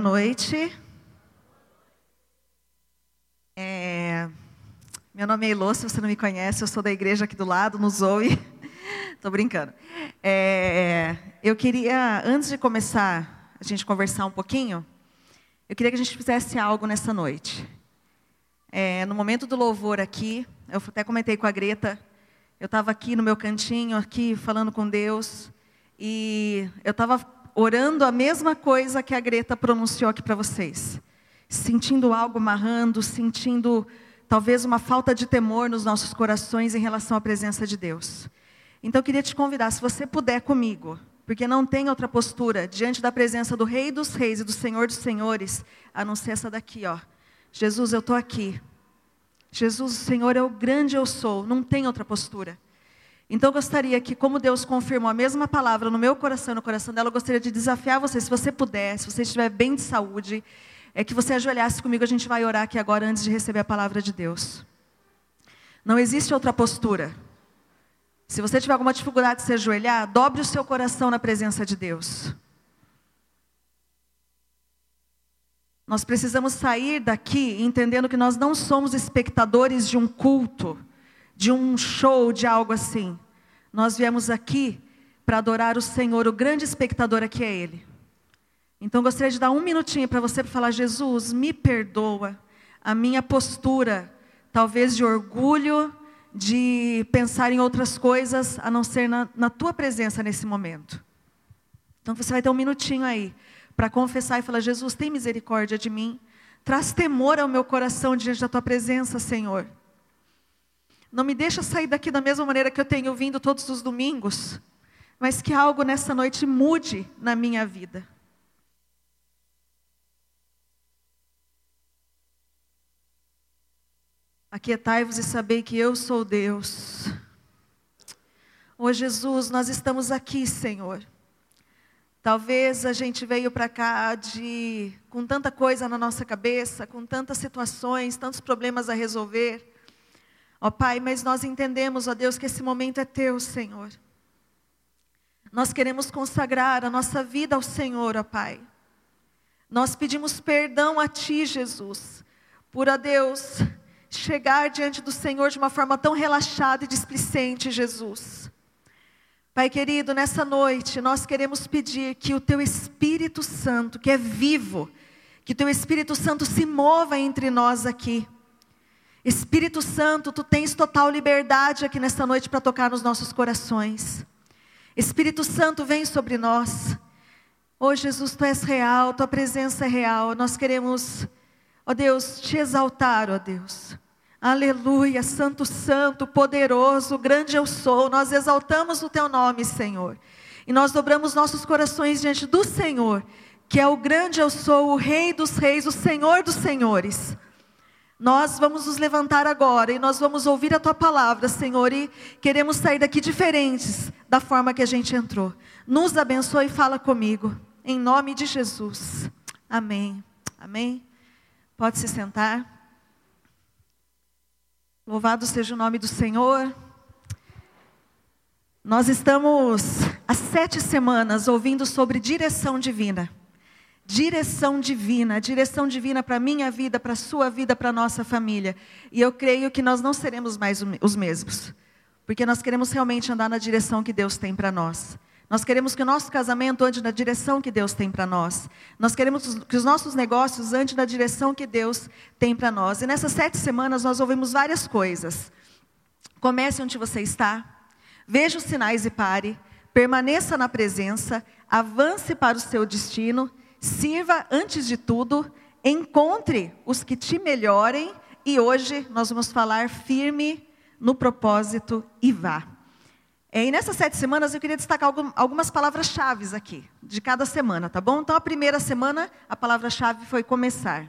Noite. É, meu nome é Elô, se você não me conhece, eu sou da igreja aqui do lado, no Zoe. Estou brincando. É, eu queria, antes de começar a gente conversar um pouquinho, eu queria que a gente fizesse algo nessa noite. É, no momento do louvor aqui, eu até comentei com a Greta, eu estava aqui no meu cantinho, aqui falando com Deus, e eu estava orando a mesma coisa que a Greta pronunciou aqui para vocês. Sentindo algo amarrando, sentindo talvez uma falta de temor nos nossos corações em relação à presença de Deus. Então eu queria te convidar, se você puder comigo, porque não tem outra postura diante da presença do Rei dos Reis e do Senhor dos Senhores, a não ser essa daqui, ó. Jesus, eu estou aqui. Jesus, Senhor é o grande eu sou, não tem outra postura. Então eu gostaria que, como Deus confirmou a mesma palavra no meu coração e no coração dela, eu gostaria de desafiar você, se você puder, se você estiver bem de saúde, é que você ajoelhasse comigo, a gente vai orar aqui agora antes de receber a palavra de Deus. Não existe outra postura. Se você tiver alguma dificuldade de se ajoelhar, dobre o seu coração na presença de Deus. Nós precisamos sair daqui entendendo que nós não somos espectadores de um culto de um show, de algo assim. Nós viemos aqui para adorar o Senhor, o grande espectador aqui é Ele. Então gostaria de dar um minutinho para você para falar: Jesus, me perdoa a minha postura, talvez de orgulho, de pensar em outras coisas, a não ser na, na tua presença nesse momento. Então você vai ter um minutinho aí para confessar e falar: Jesus, tem misericórdia de mim, traz temor ao meu coração diante da tua presença, Senhor. Não me deixa sair daqui da mesma maneira que eu tenho vindo todos os domingos, mas que algo nessa noite mude na minha vida. Aquietai-vos e sabei que eu sou Deus. Ô Jesus, nós estamos aqui, Senhor. Talvez a gente veio para cá de com tanta coisa na nossa cabeça, com tantas situações, tantos problemas a resolver. Ó Pai, mas nós entendemos, ó Deus, que esse momento é teu, Senhor. Nós queremos consagrar a nossa vida ao Senhor, ó Pai. Nós pedimos perdão a Ti, Jesus, por, ó Deus, chegar diante do Senhor de uma forma tão relaxada e displicente, Jesus. Pai querido, nessa noite nós queremos pedir que o Teu Espírito Santo, que é vivo, que o Teu Espírito Santo se mova entre nós aqui. Espírito Santo, tu tens total liberdade aqui nesta noite para tocar nos nossos corações. Espírito Santo, vem sobre nós. Oh Jesus, tu és real, tua presença é real. Nós queremos, ó oh Deus, te exaltar, ó oh Deus. Aleluia, Santo, Santo, poderoso, grande eu sou. Nós exaltamos o teu nome, Senhor. E nós dobramos nossos corações diante do Senhor, que é o grande eu sou, o Rei dos Reis, o Senhor dos Senhores. Nós vamos nos levantar agora e nós vamos ouvir a tua palavra, Senhor, e queremos sair daqui diferentes da forma que a gente entrou. Nos abençoe e fala comigo, em nome de Jesus. Amém. Amém. Pode se sentar. Louvado seja o nome do Senhor. Nós estamos há sete semanas ouvindo sobre direção divina direção divina, direção divina para a minha vida, para a sua vida, para a nossa família. E eu creio que nós não seremos mais os mesmos, porque nós queremos realmente andar na direção que Deus tem para nós. Nós queremos que o nosso casamento ande na direção que Deus tem para nós. Nós queremos que os nossos negócios andem na direção que Deus tem para nós. E nessas sete semanas nós ouvimos várias coisas. Comece onde você está, veja os sinais e pare, permaneça na presença, avance para o seu destino Sirva antes de tudo, encontre os que te melhorem e hoje nós vamos falar firme no propósito e vá. É, e nessas sete semanas eu queria destacar algumas palavras-chave aqui, de cada semana, tá bom? Então a primeira semana a palavra-chave foi começar.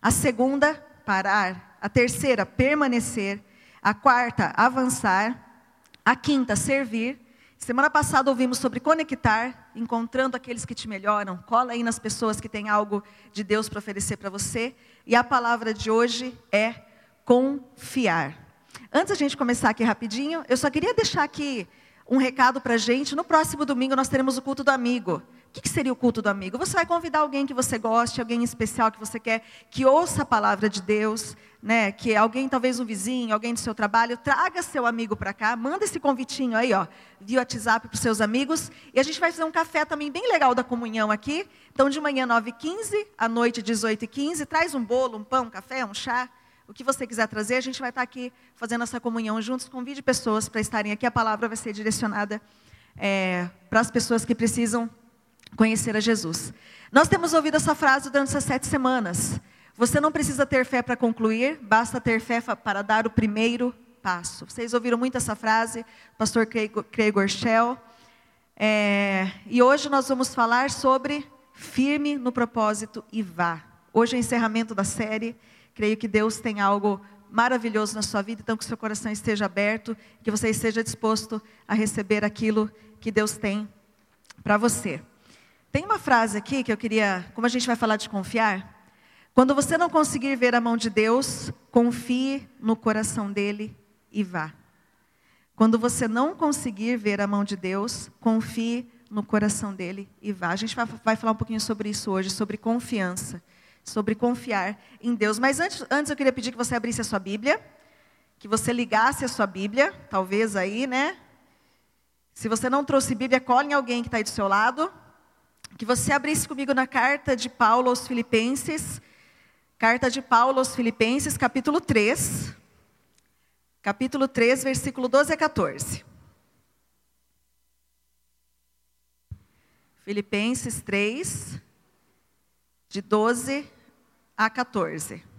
A segunda, parar. A terceira, permanecer. A quarta, avançar. A quinta, servir. Semana passada ouvimos sobre conectar, encontrando aqueles que te melhoram. Cola aí nas pessoas que têm algo de Deus para oferecer para você. E a palavra de hoje é confiar. Antes a gente começar aqui rapidinho, eu só queria deixar aqui um recado para a gente. No próximo domingo nós teremos o culto do amigo. O que seria o culto do amigo? Você vai convidar alguém que você goste, alguém especial que você quer, que ouça a palavra de Deus, né? Que alguém, talvez um vizinho, alguém do seu trabalho, traga seu amigo para cá, manda esse convitinho aí, ó, via WhatsApp para os seus amigos. E a gente vai fazer um café também bem legal da comunhão aqui. Então, de manhã 9h15, à noite 18h15, traz um bolo, um pão, um café, um chá. O que você quiser trazer, a gente vai estar aqui fazendo essa comunhão juntos. Convide pessoas para estarem aqui. A palavra vai ser direcionada é, para as pessoas que precisam conhecer a Jesus. Nós temos ouvido essa frase durante essas sete semanas. Você não precisa ter fé para concluir, basta ter fé para dar o primeiro passo. Vocês ouviram muito essa frase, pastor Craig Gorshell. É, e hoje nós vamos falar sobre firme no propósito e vá. Hoje é o encerramento da série. Creio que Deus tem algo maravilhoso na sua vida, então que seu coração esteja aberto, que você esteja disposto a receber aquilo que Deus tem para você. Tem uma frase aqui que eu queria, como a gente vai falar de confiar, quando você não conseguir ver a mão de Deus, confie no coração dele e vá. Quando você não conseguir ver a mão de Deus, confie no coração dele e vá. A gente vai, falar um pouquinho sobre isso hoje, sobre confiança, sobre confiar em Deus. Mas antes, antes eu queria pedir que você abrisse a sua Bíblia, que você ligasse a sua Bíblia, talvez aí, né? Se você não trouxe Bíblia, colhe alguém que está aí do seu lado que você abrisse comigo na carta de Paulo aos Filipenses, carta de Paulo aos Filipenses, capítulo 3, capítulo 3, versículo 12 a 14. Filipenses 3, de 12 a 14.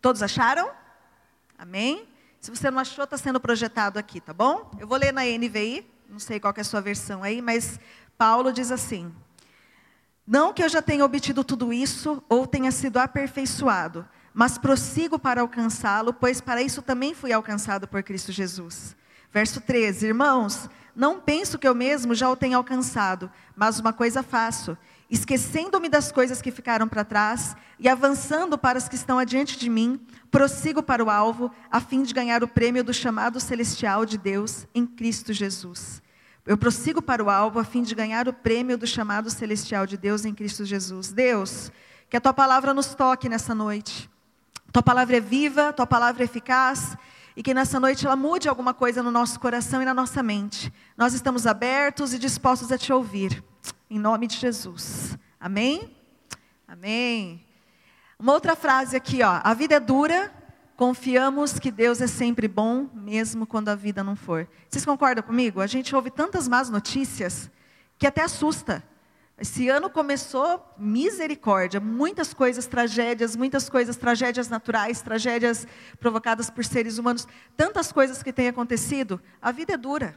Todos acharam? Amém? Se você não achou, está sendo projetado aqui, tá bom? Eu vou ler na NVI, não sei qual é a sua versão aí, mas Paulo diz assim: Não que eu já tenha obtido tudo isso ou tenha sido aperfeiçoado, mas prossigo para alcançá-lo, pois para isso também fui alcançado por Cristo Jesus. Verso 13: Irmãos, não penso que eu mesmo já o tenha alcançado, mas uma coisa faço esquecendo-me das coisas que ficaram para trás e avançando para as que estão adiante de mim, prossigo para o alvo, a fim de ganhar o prêmio do chamado celestial de Deus em Cristo Jesus. Eu prossigo para o alvo a fim de ganhar o prêmio do chamado celestial de Deus em Cristo Jesus. Deus, que a tua palavra nos toque nessa noite. Tua palavra é viva, tua palavra é eficaz e que nessa noite ela mude alguma coisa no nosso coração e na nossa mente. Nós estamos abertos e dispostos a te ouvir. Em nome de Jesus. Amém? Amém. Uma outra frase aqui, ó. A vida é dura, confiamos que Deus é sempre bom, mesmo quando a vida não for. Vocês concordam comigo? A gente ouve tantas más notícias que até assusta. Esse ano começou misericórdia, muitas coisas, tragédias, muitas coisas, tragédias naturais, tragédias provocadas por seres humanos, tantas coisas que têm acontecido. A vida é dura.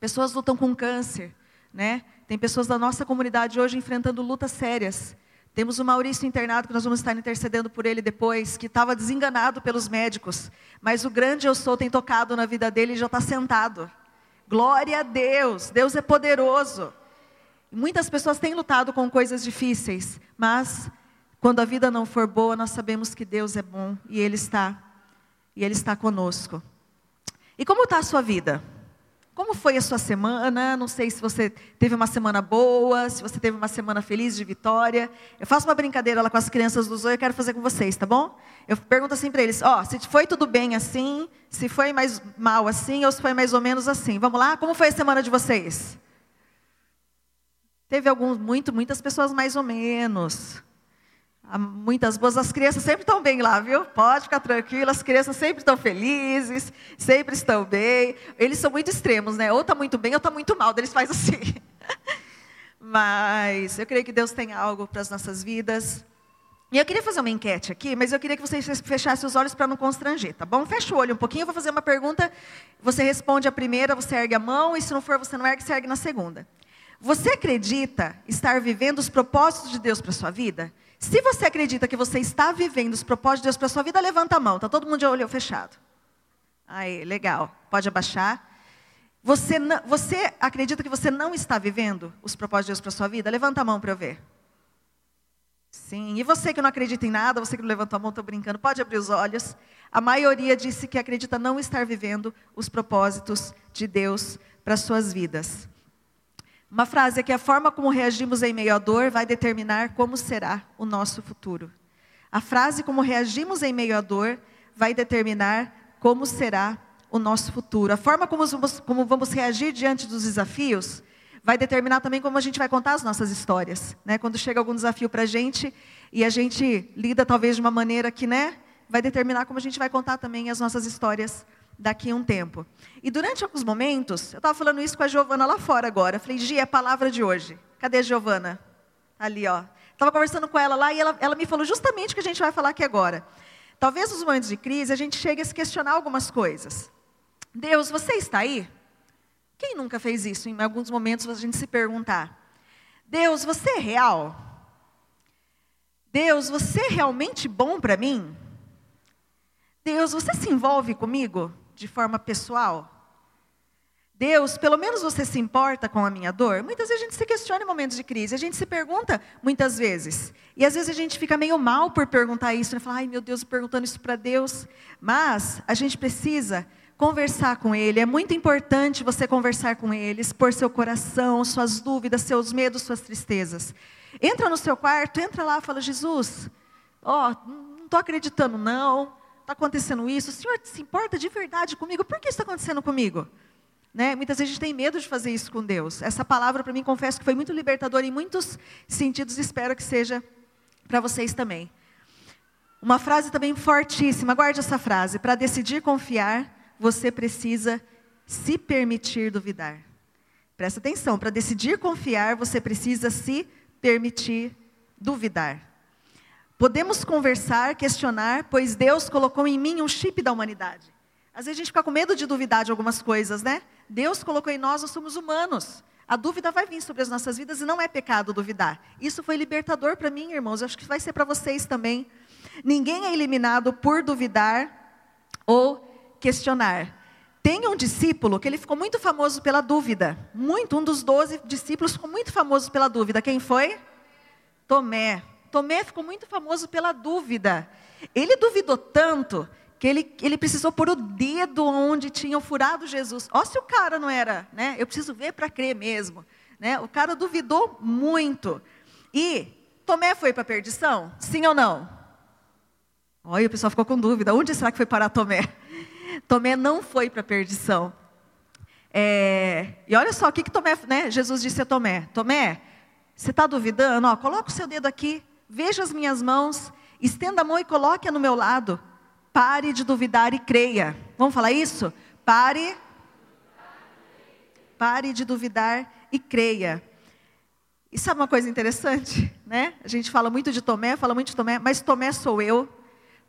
Pessoas lutam com câncer, né? Tem pessoas da nossa comunidade hoje enfrentando lutas sérias. Temos o Maurício internado, que nós vamos estar intercedendo por ele depois, que estava desenganado pelos médicos. Mas o grande eu sou tem tocado na vida dele e já está sentado. Glória a Deus, Deus é poderoso. Muitas pessoas têm lutado com coisas difíceis, mas quando a vida não for boa, nós sabemos que Deus é bom e Ele está, e Ele está conosco. E como está a sua vida? Como foi a sua semana? Não sei se você teve uma semana boa, se você teve uma semana feliz de vitória. Eu faço uma brincadeira lá com as crianças do Zoe, eu quero fazer com vocês, tá bom? Eu pergunto assim para eles: ó, oh, se foi tudo bem assim, se foi mais mal assim, ou se foi mais ou menos assim. Vamos lá? Como foi a semana de vocês? Teve alguns, muito, muitas pessoas mais ou menos muitas boas, as crianças sempre estão bem lá, viu? Pode ficar tranquila, as crianças sempre estão felizes, sempre estão bem. Eles são muito extremos, né? Ou está muito bem ou está muito mal, eles fazem assim. Mas eu creio que Deus tem algo para as nossas vidas. E eu queria fazer uma enquete aqui, mas eu queria que vocês fechassem os olhos para não constranger, tá bom? Fecha o olho um pouquinho, eu vou fazer uma pergunta. Você responde a primeira, você ergue a mão, e se não for, você não ergue, você ergue na segunda. Você acredita estar vivendo os propósitos de Deus para sua vida? Se você acredita que você está vivendo os propósitos de Deus para sua vida, levanta a mão. Está todo mundo de olho fechado. Aí, legal. Pode abaixar. Você, você acredita que você não está vivendo os propósitos de Deus para sua vida? Levanta a mão para eu ver. Sim, e você que não acredita em nada, você que não levantou a mão, estou brincando, pode abrir os olhos. A maioria disse que acredita não estar vivendo os propósitos de Deus para suas vidas. Uma frase é que a forma como reagimos em meio à dor vai determinar como será o nosso futuro. A frase como reagimos em meio à dor vai determinar como será o nosso futuro. A forma como vamos, como vamos reagir diante dos desafios vai determinar também como a gente vai contar as nossas histórias. Né? Quando chega algum desafio para a gente e a gente lida talvez de uma maneira que né, vai determinar como a gente vai contar também as nossas histórias daqui a um tempo. E durante alguns momentos, eu estava falando isso com a Giovana lá fora agora. Eu falei, Gi, é a palavra de hoje. Cadê a Giovana? Ali, ó. Estava conversando com ela lá e ela, ela me falou justamente o que a gente vai falar aqui agora. Talvez nos momentos de crise a gente chegue a se questionar algumas coisas. Deus, você está aí? Quem nunca fez isso? Em alguns momentos a gente se perguntar: Deus, você é real? Deus, você é realmente bom para mim? Deus, você se envolve comigo de forma pessoal? Deus, pelo menos você se importa com a minha dor? Muitas vezes a gente se questiona em momentos de crise, a gente se pergunta muitas vezes. E às vezes a gente fica meio mal por perguntar isso, né? Falar, ai meu Deus, perguntando isso para Deus. Mas a gente precisa conversar com Ele. É muito importante você conversar com Ele, expor seu coração, suas dúvidas, seus medos, suas tristezas. Entra no seu quarto, entra lá e fala: Jesus, ó, oh, não estou acreditando, não. Está acontecendo isso. O Senhor se importa de verdade comigo? Por que isso está acontecendo comigo? Né? Muitas vezes a gente tem medo de fazer isso com Deus. Essa palavra, para mim, confesso que foi muito libertadora em muitos sentidos. Espero que seja para vocês também. Uma frase também fortíssima, guarde essa frase. Para decidir confiar, você precisa se permitir duvidar. Presta atenção, para decidir confiar, você precisa se permitir duvidar. Podemos conversar, questionar, pois Deus colocou em mim um chip da humanidade. Às vezes a gente fica com medo de duvidar de algumas coisas, né? Deus colocou em nós, nós somos humanos. A dúvida vai vir sobre as nossas vidas e não é pecado duvidar. Isso foi libertador para mim, irmãos. Acho que vai ser para vocês também. Ninguém é eliminado por duvidar ou questionar. Tem um discípulo que ele ficou muito famoso pela dúvida. Muito, um dos doze discípulos ficou muito famoso pela dúvida. Quem foi? Tomé. Tomé ficou muito famoso pela dúvida. Ele duvidou tanto que ele, ele precisou pôr o dedo onde tinham furado Jesus. Ó, se o cara não era, né? Eu preciso ver para crer mesmo. Né? O cara duvidou muito. E Tomé foi para a perdição? Sim ou não? Olha, o pessoal ficou com dúvida. Onde será que foi parar Tomé? Tomé não foi para a perdição. É, e olha só o que, que Tomé, né? Jesus disse a Tomé: Tomé, você está duvidando? Ó, coloca o seu dedo aqui, veja as minhas mãos, estenda a mão e coloque-a no meu lado. Pare de duvidar e creia. Vamos falar isso? Pare. Pare de duvidar e creia. E sabe uma coisa interessante, né? A gente fala muito de Tomé, fala muito de Tomé, mas Tomé sou eu,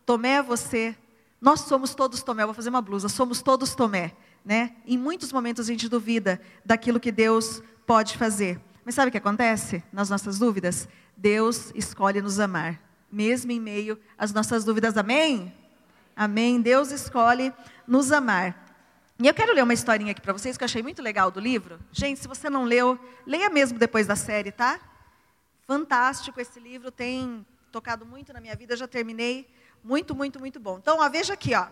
Tomé é você, nós somos todos Tomé, vou fazer uma blusa, somos todos Tomé. Né? Em muitos momentos a gente duvida daquilo que Deus pode fazer. Mas sabe o que acontece nas nossas dúvidas? Deus escolhe nos amar, mesmo em meio às nossas dúvidas. Amém? Amém. Deus escolhe nos amar. E eu quero ler uma historinha aqui para vocês que eu achei muito legal do livro. Gente, se você não leu, leia mesmo depois da série, tá? Fantástico esse livro, tem tocado muito na minha vida, já terminei. Muito, muito, muito bom. Então, ó, veja aqui, ó.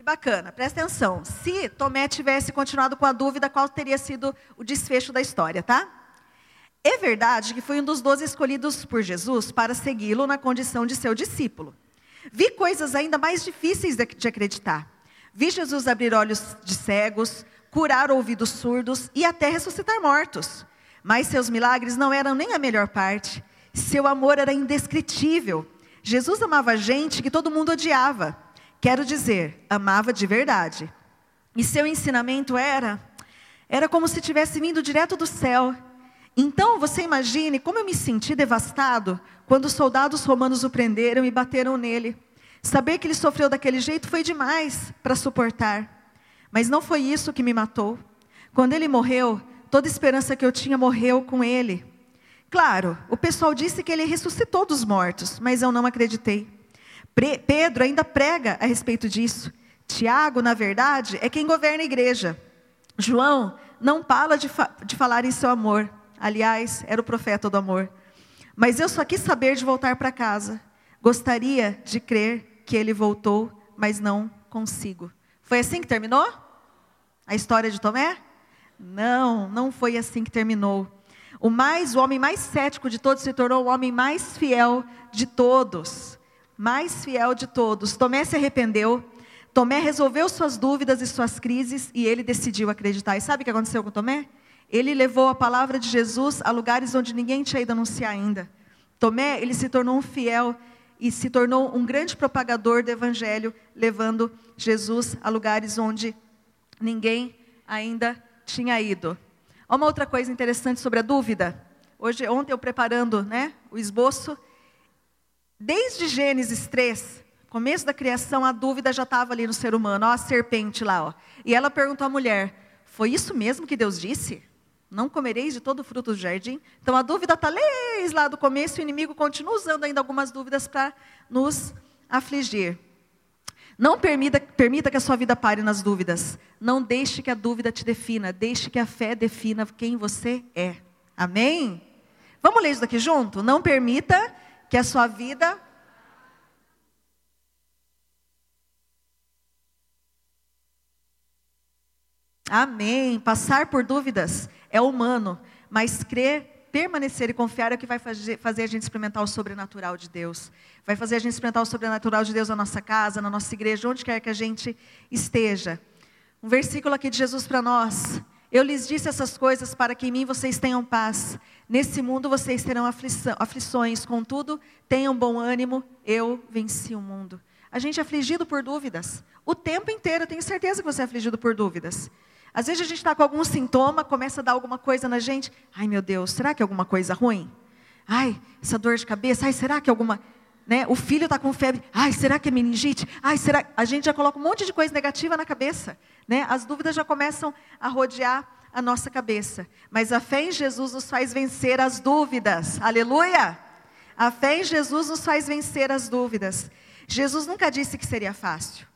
Que bacana, presta atenção. Se Tomé tivesse continuado com a dúvida, qual teria sido o desfecho da história, tá? É verdade que foi um dos doze escolhidos por Jesus para segui-lo na condição de seu discípulo. Vi coisas ainda mais difíceis de acreditar. Vi Jesus abrir olhos de cegos, curar ouvidos surdos e até ressuscitar mortos. Mas seus milagres não eram nem a melhor parte. Seu amor era indescritível Jesus amava gente que todo mundo odiava. Quero dizer, amava de verdade. E seu ensinamento era era como se tivesse vindo direto do céu. Então, você imagine como eu me senti devastado quando os soldados romanos o prenderam e bateram nele. Saber que ele sofreu daquele jeito foi demais para suportar. Mas não foi isso que me matou. Quando ele morreu, toda esperança que eu tinha morreu com ele. Claro, o pessoal disse que ele ressuscitou dos mortos, mas eu não acreditei. Pedro ainda prega a respeito disso. Tiago, na verdade, é quem governa a igreja. João não para de, fa de falar em seu amor. Aliás, era o profeta do amor. Mas eu só quis saber de voltar para casa. Gostaria de crer que ele voltou, mas não consigo. Foi assim que terminou? A história de Tomé? Não, não foi assim que terminou. O mais, o homem mais cético de todos se tornou o homem mais fiel de todos. Mais fiel de todos. Tomé se arrependeu. Tomé resolveu suas dúvidas e suas crises e ele decidiu acreditar. E sabe o que aconteceu com Tomé? Ele levou a palavra de Jesus a lugares onde ninguém tinha ido anunciar ainda. Tomé, ele se tornou um fiel e se tornou um grande propagador do evangelho, levando Jesus a lugares onde ninguém ainda tinha ido. Uma outra coisa interessante sobre a dúvida. Hoje, ontem eu preparando, né, o esboço, desde Gênesis 3, começo da criação, a dúvida já estava ali no ser humano, ó, a serpente lá, ó. E ela perguntou à mulher: "Foi isso mesmo que Deus disse?" Não comereis de todo o fruto do jardim? Então a dúvida está lá do começo o inimigo continua usando ainda algumas dúvidas para nos afligir. Não permita, permita que a sua vida pare nas dúvidas. Não deixe que a dúvida te defina. Deixe que a fé defina quem você é. Amém? Vamos ler isso daqui junto? Não permita que a sua vida Amém. Passar por dúvidas é humano, mas crer, permanecer e confiar é o que vai fazer, a gente experimentar o sobrenatural de Deus. Vai fazer a gente experimentar o sobrenatural de Deus na nossa casa, na nossa igreja, onde quer que a gente esteja. Um versículo aqui de Jesus para nós. Eu lhes disse essas coisas para que em mim vocês tenham paz. Nesse mundo vocês terão aflição, aflições, contudo, tenham bom ânimo, eu venci o mundo. A gente é afligido por dúvidas. O tempo inteiro, eu tenho certeza que você é afligido por dúvidas. Às vezes a gente está com algum sintoma, começa a dar alguma coisa na gente. Ai meu Deus, será que é alguma coisa ruim? Ai, essa dor de cabeça. Ai, será que é alguma. Né? O filho está com febre. Ai, será que é meningite? Ai, será. A gente já coloca um monte de coisa negativa na cabeça. Né? As dúvidas já começam a rodear a nossa cabeça. Mas a fé em Jesus nos faz vencer as dúvidas. Aleluia! A fé em Jesus nos faz vencer as dúvidas. Jesus nunca disse que seria fácil.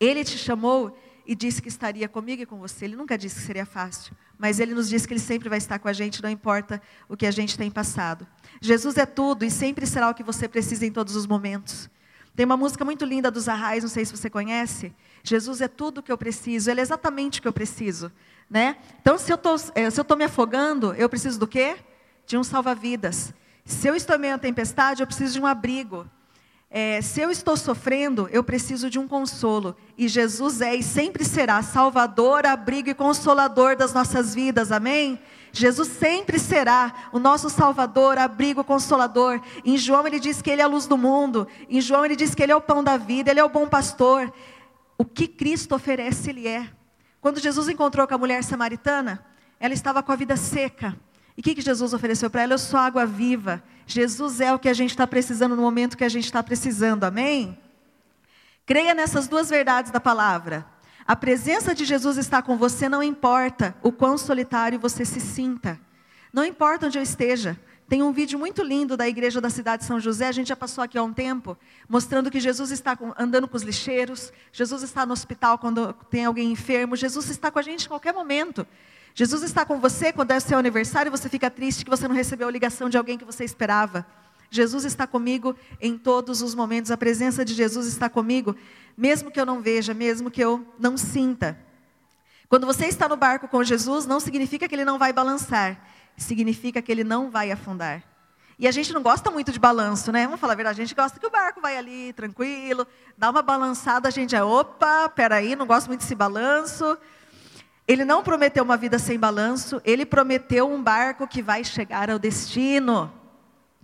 Ele te chamou e disse que estaria comigo e com você. Ele nunca disse que seria fácil, mas ele nos disse que ele sempre vai estar com a gente, não importa o que a gente tem passado. Jesus é tudo e sempre será o que você precisa em todos os momentos. Tem uma música muito linda dos Arrais, não sei se você conhece. Jesus é tudo o que eu preciso, Ele é exatamente o que eu preciso. Né? Então, se eu estou me afogando, eu preciso do quê? De um salva-vidas. Se eu estou em meio à tempestade, eu preciso de um abrigo. É, se eu estou sofrendo, eu preciso de um consolo. E Jesus é e sempre será Salvador, abrigo e consolador das nossas vidas, amém? Jesus sempre será o nosso Salvador, abrigo, consolador. Em João ele diz que ele é a luz do mundo. Em João ele diz que ele é o pão da vida, ele é o bom pastor. O que Cristo oferece, ele é. Quando Jesus encontrou com a mulher samaritana, ela estava com a vida seca. E o que, que Jesus ofereceu para ela? Eu sou água viva. Jesus é o que a gente está precisando no momento que a gente está precisando, amém? Creia nessas duas verdades da palavra. A presença de Jesus está com você, não importa o quão solitário você se sinta. Não importa onde eu esteja. Tem um vídeo muito lindo da igreja da cidade de São José, a gente já passou aqui há um tempo, mostrando que Jesus está andando com os lixeiros, Jesus está no hospital quando tem alguém enfermo, Jesus está com a gente em qualquer momento. Jesus está com você quando é seu aniversário e você fica triste que você não recebeu a ligação de alguém que você esperava. Jesus está comigo em todos os momentos, a presença de Jesus está comigo, mesmo que eu não veja, mesmo que eu não sinta. Quando você está no barco com Jesus, não significa que ele não vai balançar, significa que ele não vai afundar. E a gente não gosta muito de balanço, né? Vamos falar a verdade, a gente gosta que o barco vai ali tranquilo, dá uma balançada, a gente é, opa, peraí, não gosto muito desse balanço. Ele não prometeu uma vida sem balanço, ele prometeu um barco que vai chegar ao destino.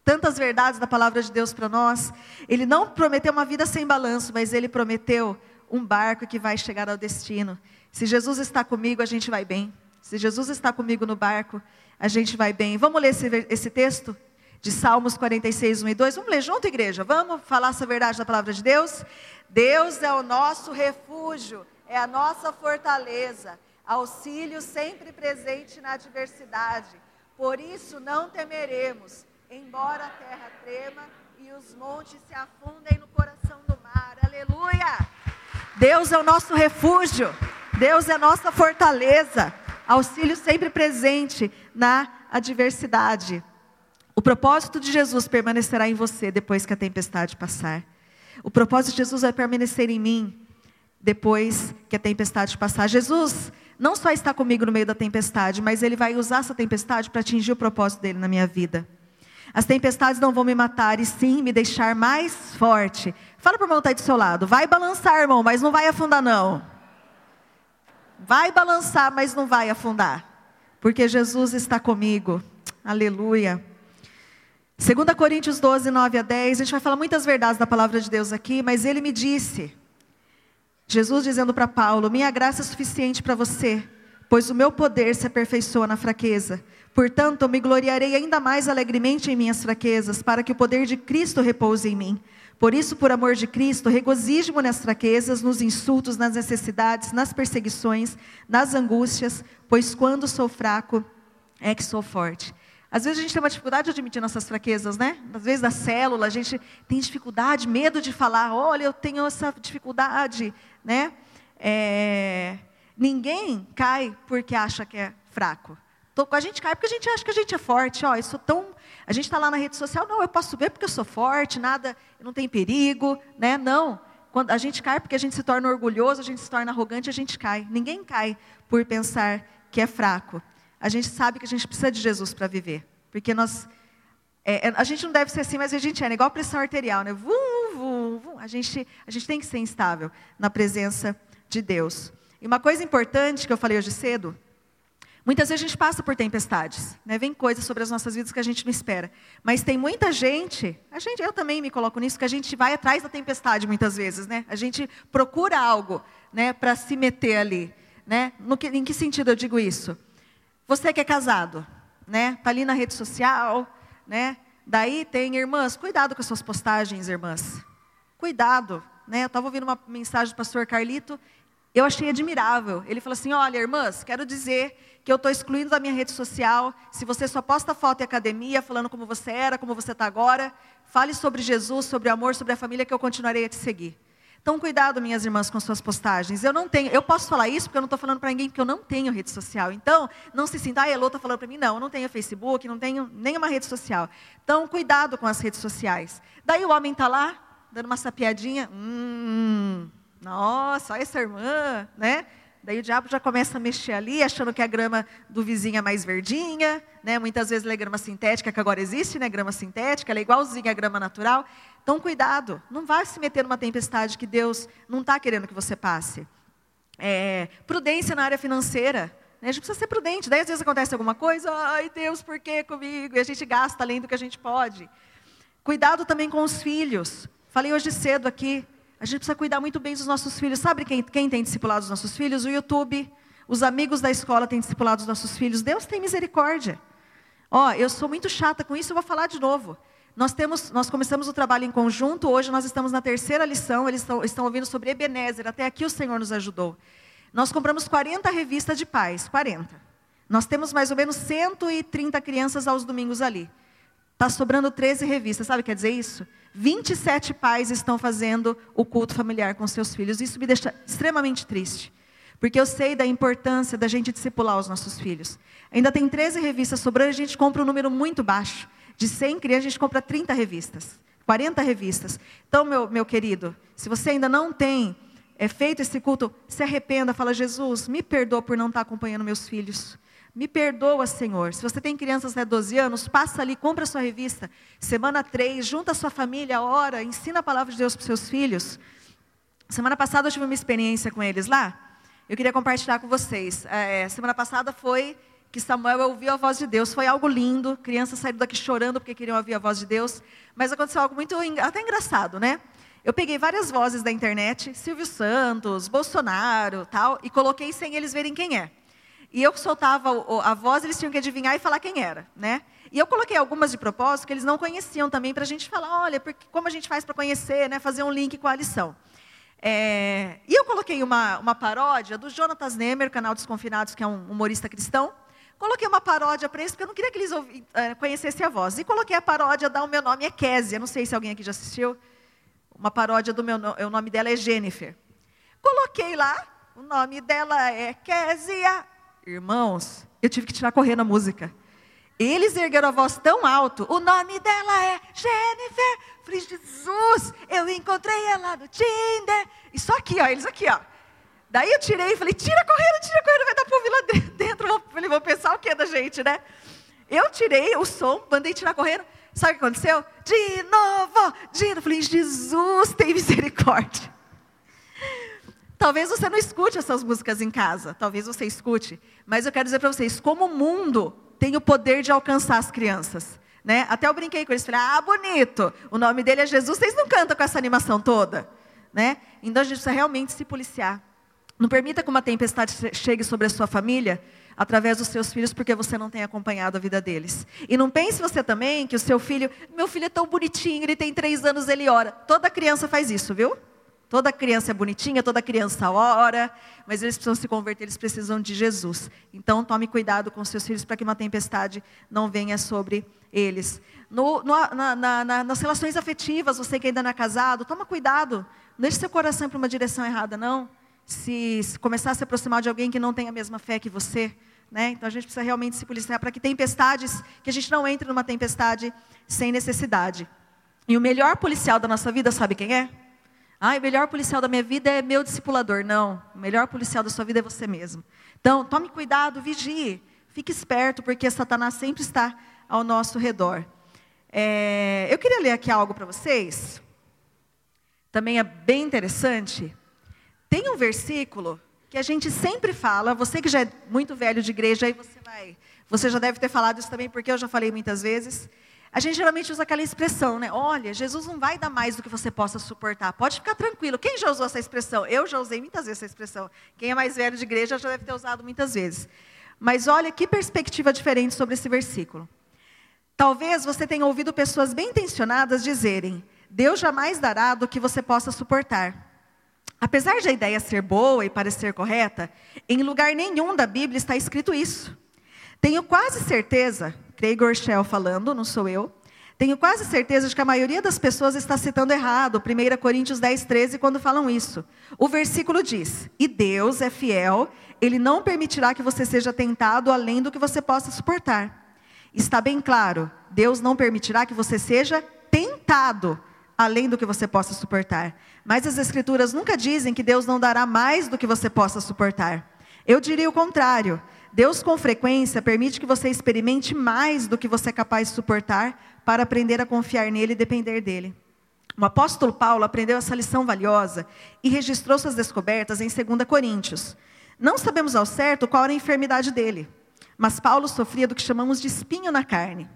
Tantas verdades da palavra de Deus para nós. Ele não prometeu uma vida sem balanço, mas ele prometeu um barco que vai chegar ao destino. Se Jesus está comigo, a gente vai bem. Se Jesus está comigo no barco, a gente vai bem. Vamos ler esse, esse texto de Salmos 46, 1 e 2. Vamos ler junto, igreja? Vamos falar essa verdade da palavra de Deus? Deus é o nosso refúgio, é a nossa fortaleza auxílio sempre presente na adversidade. Por isso não temeremos, embora a terra trema e os montes se afundem no coração do mar. Aleluia! Deus é o nosso refúgio, Deus é a nossa fortaleza, auxílio sempre presente na adversidade. O propósito de Jesus permanecerá em você depois que a tempestade passar. O propósito de Jesus vai permanecer em mim depois que a tempestade passar. Jesus não só está comigo no meio da tempestade, mas ele vai usar essa tempestade para atingir o propósito dele na minha vida. As tempestades não vão me matar e sim me deixar mais forte. Fala para o irmão que está do seu lado. Vai balançar, irmão, mas não vai afundar, não. Vai balançar, mas não vai afundar. Porque Jesus está comigo. Aleluia. 2 Coríntios 12, 9 a 10. A gente vai falar muitas verdades da palavra de Deus aqui, mas ele me disse. Jesus dizendo para Paulo: Minha graça é suficiente para você, pois o meu poder se aperfeiçoa na fraqueza. Portanto, eu me gloriarei ainda mais alegremente em minhas fraquezas, para que o poder de Cristo repouse em mim. Por isso, por amor de Cristo, regozijo-me nas fraquezas, nos insultos, nas necessidades, nas perseguições, nas angústias, pois quando sou fraco, é que sou forte. Às vezes a gente tem uma dificuldade de admitir nossas fraquezas, né? Às vezes da célula, a gente tem dificuldade, medo de falar, olha, eu tenho essa dificuldade, né? É... Ninguém cai porque acha que é fraco. A gente cai porque a gente acha que a gente é forte. Ó, oh, sou tão. A gente está lá na rede social, não, eu posso ver porque eu sou forte, nada, não tem perigo, né? Não. Quando a gente cai porque a gente se torna orgulhoso, a gente se torna arrogante, a gente cai. Ninguém cai por pensar que é fraco. A gente sabe que a gente precisa de Jesus para viver, porque nós é, é, a gente não deve ser assim, mas a gente é, né? igual pressão arterial, né? Vum, vum. A, gente, a gente tem que ser instável na presença de Deus. E uma coisa importante que eu falei hoje cedo Muitas vezes a gente passa por tempestades, né? Vem coisas sobre as nossas vidas que a gente não espera. Mas tem muita gente, a gente, eu também me coloco nisso, que a gente vai atrás da tempestade muitas vezes, né? A gente procura algo, né, para se meter ali, né? No que, em que sentido eu digo isso? Você que é casado, né? Tá ali na rede social, né? Daí tem irmãs, cuidado com as suas postagens, irmãs. Cuidado, né? Eu estava ouvindo uma mensagem do pastor Carlito, eu achei admirável. Ele falou assim: "Olha, irmãs, quero dizer que eu estou excluindo da minha rede social. Se você só posta foto em academia, falando como você era, como você está agora, fale sobre Jesus, sobre amor, sobre a família, que eu continuarei a te seguir. Então, cuidado, minhas irmãs, com suas postagens. Eu não tenho, eu posso falar isso porque eu não estou falando para ninguém, porque eu não tenho rede social. Então, não se sinta, ah, Elô está falando para mim. Não, eu não tenho Facebook, não tenho nenhuma rede social. Então, cuidado com as redes sociais. Daí o homem está lá, dando uma sapiadinha. Hum, nossa, olha essa irmã, né? Daí o diabo já começa a mexer ali, achando que a grama do vizinho é mais verdinha, né? Muitas vezes ela é grama sintética, que agora existe, né? Grama sintética, ela é igualzinha à grama natural. Então, cuidado, não vai se meter numa tempestade que Deus não está querendo que você passe. É, prudência na área financeira. Né? A gente precisa ser prudente. Daí, às vezes, acontece alguma coisa, ai, Deus, por que comigo? E a gente gasta além do que a gente pode. Cuidado também com os filhos. Falei hoje cedo aqui, a gente precisa cuidar muito bem dos nossos filhos. Sabe quem, quem tem discipulado os nossos filhos? O YouTube. Os amigos da escola têm discipulado os nossos filhos. Deus tem misericórdia. Ó, oh, eu sou muito chata com isso, eu vou falar de novo. Nós, temos, nós começamos o trabalho em conjunto, hoje nós estamos na terceira lição, eles estão, estão ouvindo sobre Ebenezer, até aqui o Senhor nos ajudou. Nós compramos 40 revistas de pais, 40. Nós temos mais ou menos 130 crianças aos domingos ali. Está sobrando 13 revistas, sabe o que quer dizer isso? 27 pais estão fazendo o culto familiar com seus filhos. Isso me deixa extremamente triste. Porque eu sei da importância da gente discipular os nossos filhos. Ainda tem 13 revistas sobrando, a gente compra um número muito baixo. De 100 crianças, a gente compra 30 revistas, 40 revistas. Então, meu, meu querido, se você ainda não tem é, feito esse culto, se arrependa, fala, Jesus, me perdoa por não estar acompanhando meus filhos. Me perdoa, Senhor. Se você tem crianças até 12 anos, passa ali, compra a sua revista. Semana 3, junta a sua família, ora, ensina a palavra de Deus para os seus filhos. Semana passada eu tive uma experiência com eles lá. Eu queria compartilhar com vocês. É, semana passada foi que Samuel ouviu a voz de Deus. Foi algo lindo. Crianças saíram daqui chorando porque queriam ouvir a voz de Deus. Mas aconteceu algo muito até engraçado, né? Eu peguei várias vozes da internet, Silvio Santos, Bolsonaro, tal, e coloquei sem eles verem quem é. E eu soltava a voz, eles tinham que adivinhar e falar quem era, né? E eu coloquei algumas de propósito que eles não conheciam também, para a gente falar, olha, porque, como a gente faz para conhecer, né? Fazer um link com a lição. É, e eu coloquei uma, uma paródia do Jonatas Nemer, canal Desconfinados, que é um humorista cristão. Coloquei uma paródia para eles, porque eu não queria que eles é, conhecessem a voz. E coloquei a paródia da O Meu Nome é Kézia. Não sei se alguém aqui já assistiu. Uma paródia do meu o nome dela é Jennifer. Coloquei lá, o nome dela é Kézia Irmãos, eu tive que tirar correndo a música. Eles ergueram a voz tão alto. O nome dela é Jennifer. Falei, Jesus, eu encontrei ela no Tinder. E só aqui, ó, eles aqui, ó. Daí eu tirei e falei, tira correndo, tira correndo, vai dar ouvir lá dentro. Falei, vou pensar o que da gente, né? Eu tirei o som, mandei tirar correndo. Sabe o que aconteceu? De novo, de novo. Falei, Jesus, tem misericórdia. Talvez você não escute essas músicas em casa, talvez você escute, mas eu quero dizer para vocês, como o mundo tem o poder de alcançar as crianças. Né? Até eu brinquei com eles, falei, ah, bonito, o nome dele é Jesus, vocês não cantam com essa animação toda. Né? Então a gente precisa realmente se policiar. Não permita que uma tempestade chegue sobre a sua família através dos seus filhos, porque você não tem acompanhado a vida deles. E não pense você também que o seu filho, meu filho é tão bonitinho, ele tem três anos, ele ora. Toda criança faz isso, viu? Toda criança é bonitinha, toda criança ora, mas eles precisam se converter, eles precisam de Jesus. Então tome cuidado com seus filhos para que uma tempestade não venha sobre eles. No, no, na, na, nas relações afetivas, você que ainda não é casado, toma cuidado. Não deixe seu coração para uma direção errada, não se começar a se aproximar de alguém que não tem a mesma fé que você. Né? Então a gente precisa realmente se policiar para que tempestades, que a gente não entre numa tempestade sem necessidade. E o melhor policial da nossa vida, sabe quem é? Ah, o melhor policial da minha vida é meu discipulador. Não, o melhor policial da sua vida é você mesmo. Então, tome cuidado, vigie, fique esperto, porque Satanás sempre está ao nosso redor. É, eu queria ler aqui algo para vocês. Também é bem interessante. Tem um versículo que a gente sempre fala, você que já é muito velho de igreja, aí você vai, você já deve ter falado isso também, porque eu já falei muitas vezes. A gente geralmente usa aquela expressão, né? Olha, Jesus não vai dar mais do que você possa suportar. Pode ficar tranquilo. Quem já usou essa expressão? Eu já usei muitas vezes essa expressão. Quem é mais velho de igreja já deve ter usado muitas vezes. Mas olha que perspectiva diferente sobre esse versículo. Talvez você tenha ouvido pessoas bem intencionadas dizerem: Deus jamais dará do que você possa suportar. Apesar de a ideia ser boa e parecer correta, em lugar nenhum da Bíblia está escrito isso. Tenho quase certeza, Craig Gorshell falando, não sou eu, tenho quase certeza de que a maioria das pessoas está citando errado 1 Coríntios 10, 13, quando falam isso. O versículo diz: E Deus é fiel, Ele não permitirá que você seja tentado além do que você possa suportar. Está bem claro, Deus não permitirá que você seja tentado além do que você possa suportar. Mas as Escrituras nunca dizem que Deus não dará mais do que você possa suportar. Eu diria o contrário. Deus, com frequência, permite que você experimente mais do que você é capaz de suportar para aprender a confiar nele e depender dele. O apóstolo Paulo aprendeu essa lição valiosa e registrou suas descobertas em 2 Coríntios. Não sabemos ao certo qual era a enfermidade dele, mas Paulo sofria do que chamamos de espinho na carne.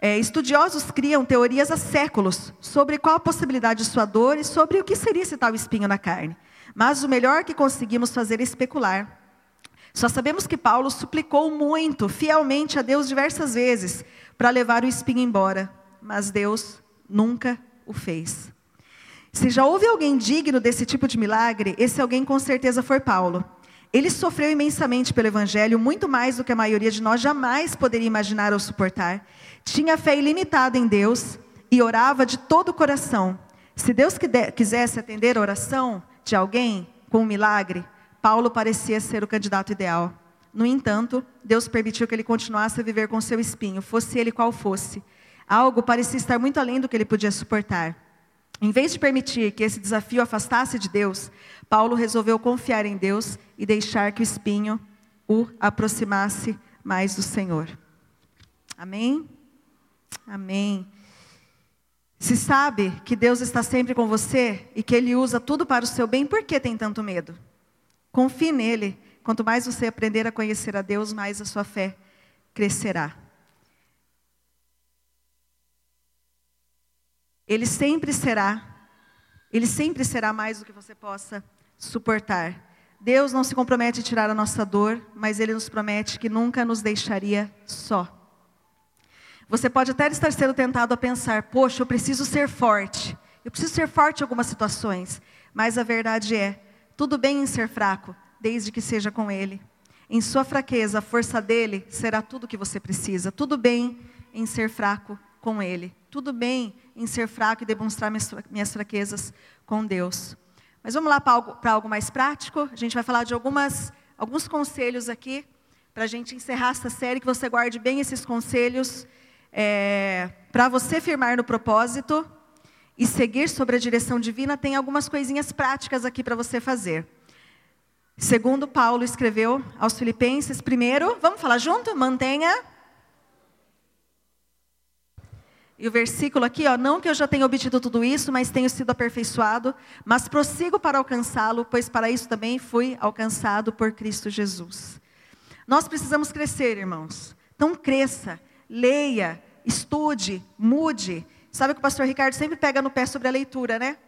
É, estudiosos criam teorias há séculos sobre qual a possibilidade de sua dor e sobre o que seria esse tal espinho na carne. Mas o melhor que conseguimos fazer é especular. Só sabemos que Paulo suplicou muito, fielmente a Deus diversas vezes, para levar o espinho embora, mas Deus nunca o fez. Se já houve alguém digno desse tipo de milagre, esse alguém com certeza foi Paulo. Ele sofreu imensamente pelo Evangelho, muito mais do que a maioria de nós jamais poderia imaginar ou suportar. Tinha fé ilimitada em Deus e orava de todo o coração. Se Deus quisesse atender a oração de alguém com um milagre, Paulo parecia ser o candidato ideal. No entanto, Deus permitiu que ele continuasse a viver com seu espinho, fosse ele qual fosse. Algo parecia estar muito além do que ele podia suportar. Em vez de permitir que esse desafio afastasse de Deus, Paulo resolveu confiar em Deus e deixar que o espinho o aproximasse mais do Senhor. Amém? Amém. Se sabe que Deus está sempre com você e que Ele usa tudo para o seu bem, por que tem tanto medo? Confie nele. Quanto mais você aprender a conhecer a Deus, mais a sua fé crescerá. Ele sempre será, ele sempre será mais do que você possa suportar. Deus não se compromete a tirar a nossa dor, mas Ele nos promete que nunca nos deixaria só. Você pode até estar sendo tentado a pensar: poxa, eu preciso ser forte. Eu preciso ser forte em algumas situações. Mas a verdade é: tudo bem em ser fraco, desde que seja com Ele. Em sua fraqueza, a força dele será tudo o que você precisa. Tudo bem em ser fraco com Ele. Tudo bem em ser fraco e demonstrar minhas fraquezas com Deus. Mas vamos lá para algo, algo mais prático. A gente vai falar de algumas, alguns conselhos aqui para a gente encerrar essa série, que você guarde bem esses conselhos é, para você firmar no propósito e seguir sobre a direção divina. Tem algumas coisinhas práticas aqui para você fazer. Segundo Paulo escreveu aos Filipenses, primeiro, vamos falar junto? Mantenha. E o versículo aqui, ó, não que eu já tenha obtido tudo isso, mas tenho sido aperfeiçoado, mas prossigo para alcançá-lo, pois para isso também fui alcançado por Cristo Jesus. Nós precisamos crescer, irmãos. Então cresça, leia, estude, mude. Sabe que o pastor Ricardo sempre pega no pé sobre a leitura, né?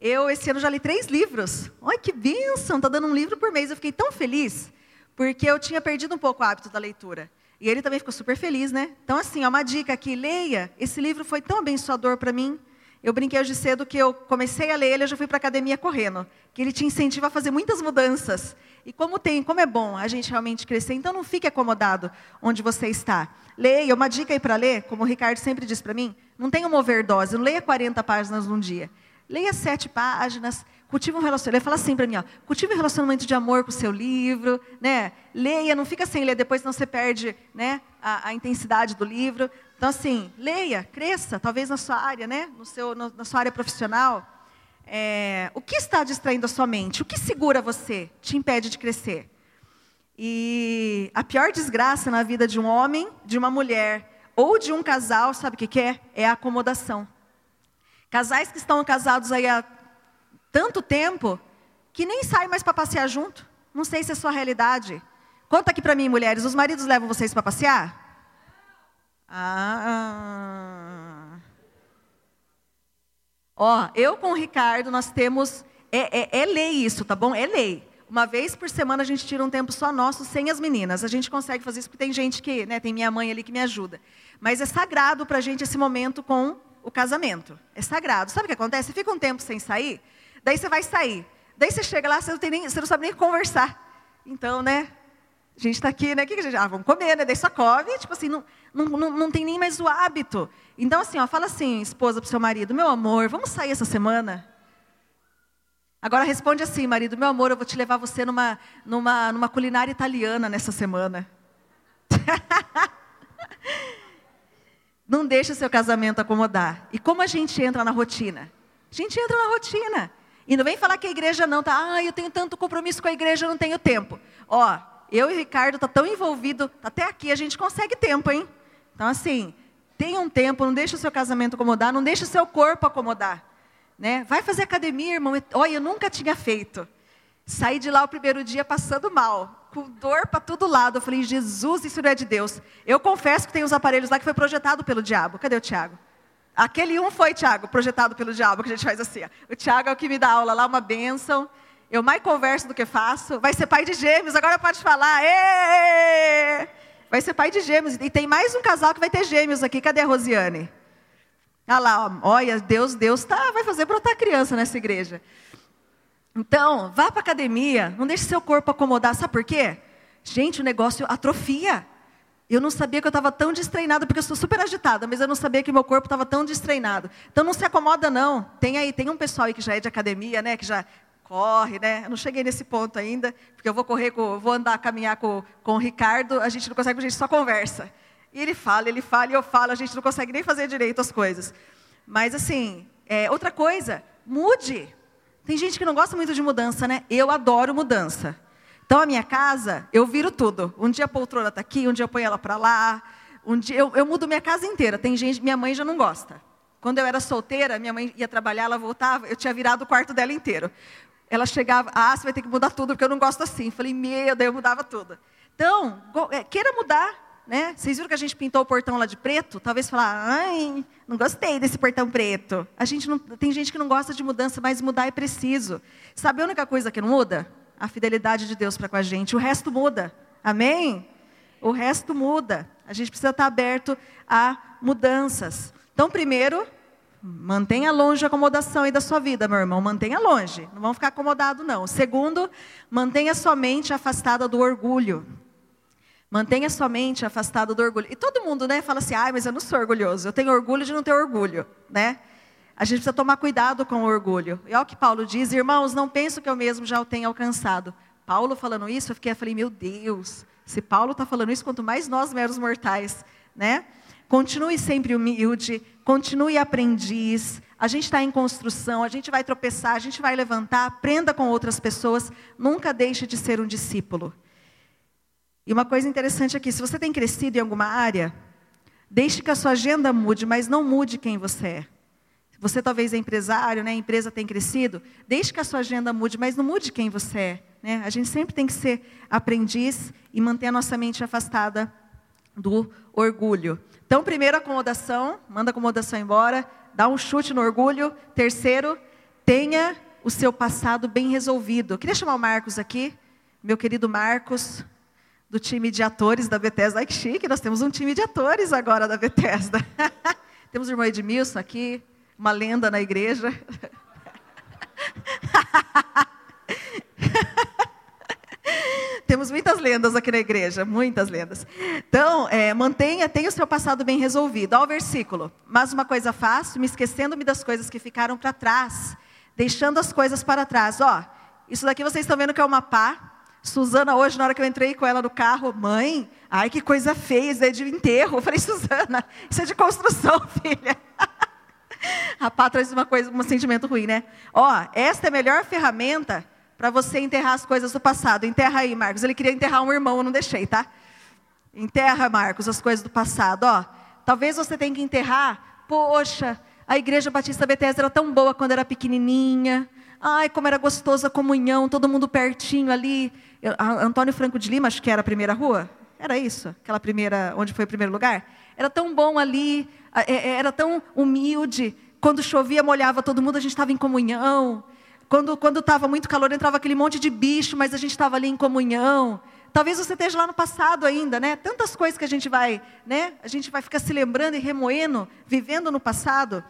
Eu, esse ano, já li três livros. Olha que bênção, está dando um livro por mês. Eu fiquei tão feliz, porque eu tinha perdido um pouco o hábito da leitura. E ele também ficou super feliz, né? Então, assim, ó, uma dica aqui, leia. Esse livro foi tão abençoador para mim. Eu brinquei hoje cedo que eu comecei a ler ele, eu já fui para a academia correndo. Que ele te incentiva a fazer muitas mudanças. E como tem, como é bom a gente realmente crescer, então não fique acomodado onde você está. Leia, uma dica aí para ler, como o Ricardo sempre diz para mim, não tenha uma overdose, não leia 40 páginas num dia. Leia sete páginas, cultive um relacionamento. Ele fala assim para mim, ó, cultive um relacionamento de amor com o seu livro, né? Leia, não fica sem ler, depois não você perde né, a, a intensidade do livro. Então, assim, leia, cresça, talvez na sua área, né? No seu, no, na sua área profissional. É, o que está distraindo a sua mente? O que segura você, te impede de crescer? E a pior desgraça na vida de um homem, de uma mulher ou de um casal, sabe o que, que é? É a acomodação. Casais que estão casados aí há tanto tempo que nem saem mais para passear junto. Não sei se é sua realidade. Conta aqui para mim, mulheres, os maridos levam vocês para passear? Ah. Ó, eu com o Ricardo, nós temos. É, é, é lei isso, tá bom? É lei. Uma vez por semana a gente tira um tempo só nosso, sem as meninas. A gente consegue fazer isso porque tem gente que, né, tem minha mãe ali que me ajuda. Mas é sagrado para a gente esse momento com o casamento. É sagrado. Sabe o que acontece? Você fica um tempo sem sair, daí você vai sair. Daí você chega lá, você não, nem, você não sabe nem conversar. Então, né? A gente está aqui, né? O que, a gente. Ah, vamos comer, né? Daí só come, tipo assim, não, não, não, não tem nem mais o hábito. Então, assim, ó, fala assim, esposa para seu marido: meu amor, vamos sair essa semana? Agora responde assim, marido: meu amor, eu vou te levar você numa, numa, numa culinária italiana nessa semana. Não deixe o seu casamento acomodar. E como a gente entra na rotina? A gente entra na rotina. E não vem falar que a igreja não está, ah, eu tenho tanto compromisso com a igreja, eu não tenho tempo. Ó, eu e o Ricardo tá tão envolvido, até aqui a gente consegue tempo, hein? Então assim, tenha um tempo, não deixe o seu casamento acomodar, não deixe o seu corpo acomodar, né? Vai fazer academia, irmão. Olha, eu nunca tinha feito. Saí de lá o primeiro dia passando mal, com dor para todo lado. Eu falei, Jesus, isso não é de Deus. Eu confesso que tem uns aparelhos lá que foi projetado pelo diabo. Cadê o Tiago? Aquele um foi, Tiago, projetado pelo diabo, que a gente faz assim. O Tiago é o que me dá aula lá, uma bênção. Eu mais converso do que faço. Vai ser pai de gêmeos, agora pode falar. Vai ser pai de gêmeos. E tem mais um casal que vai ter gêmeos aqui. Cadê a Rosiane? Olha lá, ó. olha, Deus, Deus tá, vai fazer brotar criança nessa igreja. Então, vá para academia, não deixe seu corpo acomodar. Sabe por quê? Gente, o negócio atrofia. Eu não sabia que eu estava tão destreinada, porque eu sou super agitada, mas eu não sabia que meu corpo estava tão destreinado. Então não se acomoda, não. Tem aí, tem um pessoal aí que já é de academia, né? Que já corre, né? Eu não cheguei nesse ponto ainda, porque eu vou correr, com, vou andar, caminhar com, com o Ricardo, a gente não consegue, a gente só conversa. E ele fala, ele fala e eu falo, a gente não consegue nem fazer direito as coisas. Mas assim, é, outra coisa, mude. Tem gente que não gosta muito de mudança, né? Eu adoro mudança. Então, a minha casa, eu viro tudo. Um dia a poltrona está aqui, um dia eu ponho ela para lá. Um dia eu, eu, mudo minha casa inteira. Tem gente, minha mãe já não gosta. Quando eu era solteira, minha mãe ia trabalhar, ela voltava, eu tinha virado o quarto dela inteiro. Ela chegava, ah, você vai ter que mudar tudo, porque eu não gosto assim. Falei, meu, daí eu mudava tudo. Então, é, queira mudar, né? Vocês viram que a gente pintou o portão lá de preto? Talvez falar, ai, não gostei desse portão preto. A gente não, tem gente que não gosta de mudança, mas mudar é preciso. Sabe a única coisa que não muda? A fidelidade de Deus para com a gente. O resto muda. Amém? O resto muda. A gente precisa estar aberto a mudanças. Então, primeiro, mantenha longe a acomodação aí da sua vida, meu irmão. Mantenha longe. Não vamos ficar acomodado, não. Segundo, mantenha sua mente afastada do orgulho. Mantenha sua mente afastada do orgulho. E todo mundo, né, fala assim: "Ai, mas eu não sou orgulhoso. Eu tenho orgulho de não ter orgulho", né? A gente precisa tomar cuidado com o orgulho. E olha o que Paulo diz: "Irmãos, não penso que eu mesmo já o tenha alcançado". Paulo falando isso, eu fiquei, eu falei: "Meu Deus, Se Paulo está falando isso, quanto mais nós, meros mortais, né? Continue sempre humilde, continue aprendiz. A gente está em construção, a gente vai tropeçar, a gente vai levantar. Aprenda com outras pessoas. Nunca deixe de ser um discípulo. E uma coisa interessante aqui: se você tem crescido em alguma área, deixe que a sua agenda mude, mas não mude quem você é. Você talvez é empresário, né? a empresa tem crescido, deixe que a sua agenda mude, mas não mude quem você é. Né? A gente sempre tem que ser aprendiz e manter a nossa mente afastada do orgulho. Então, primeiro, acomodação, manda a acomodação embora, dá um chute no orgulho. Terceiro, tenha o seu passado bem resolvido. Eu queria chamar o Marcos aqui, meu querido Marcos, do time de atores da Bethesda. Ai, que chique, nós temos um time de atores agora da Bethesda. temos o irmão Edmilson aqui, uma lenda na igreja. Temos muitas lendas aqui na igreja, muitas lendas. Então, é, mantenha, tenha o seu passado bem resolvido. Olha o versículo. Mas uma coisa faço, me esquecendo-me das coisas que ficaram para trás, deixando as coisas para trás. Ó, isso daqui vocês estão vendo que é uma pá. Suzana, hoje, na hora que eu entrei com ela no carro, mãe, ai que coisa feia, isso é de enterro. Eu falei, Suzana, isso é de construção, filha. A traz uma coisa, um sentimento ruim, né? Ó, esta é a melhor ferramenta para você enterrar as coisas do passado. Enterra aí, Marcos. Ele queria enterrar um irmão, eu não deixei, tá? Enterra, Marcos, as coisas do passado. Ó, talvez você tenha que enterrar. Poxa, a igreja Batista Bethesda era tão boa quando era pequenininha. Ai, como era gostosa a comunhão, todo mundo pertinho ali. Antônio Franco de Lima, acho que era a primeira rua. Era isso, aquela primeira, onde foi o primeiro lugar. Era tão bom ali, é, é, era tão humilde. Quando chovia, molhava todo mundo, a gente estava em comunhão. Quando estava muito calor, entrava aquele monte de bicho, mas a gente estava ali em comunhão. Talvez você esteja lá no passado ainda, né? Tantas coisas que a gente vai, né? A gente vai ficar se lembrando e remoendo, vivendo no passado.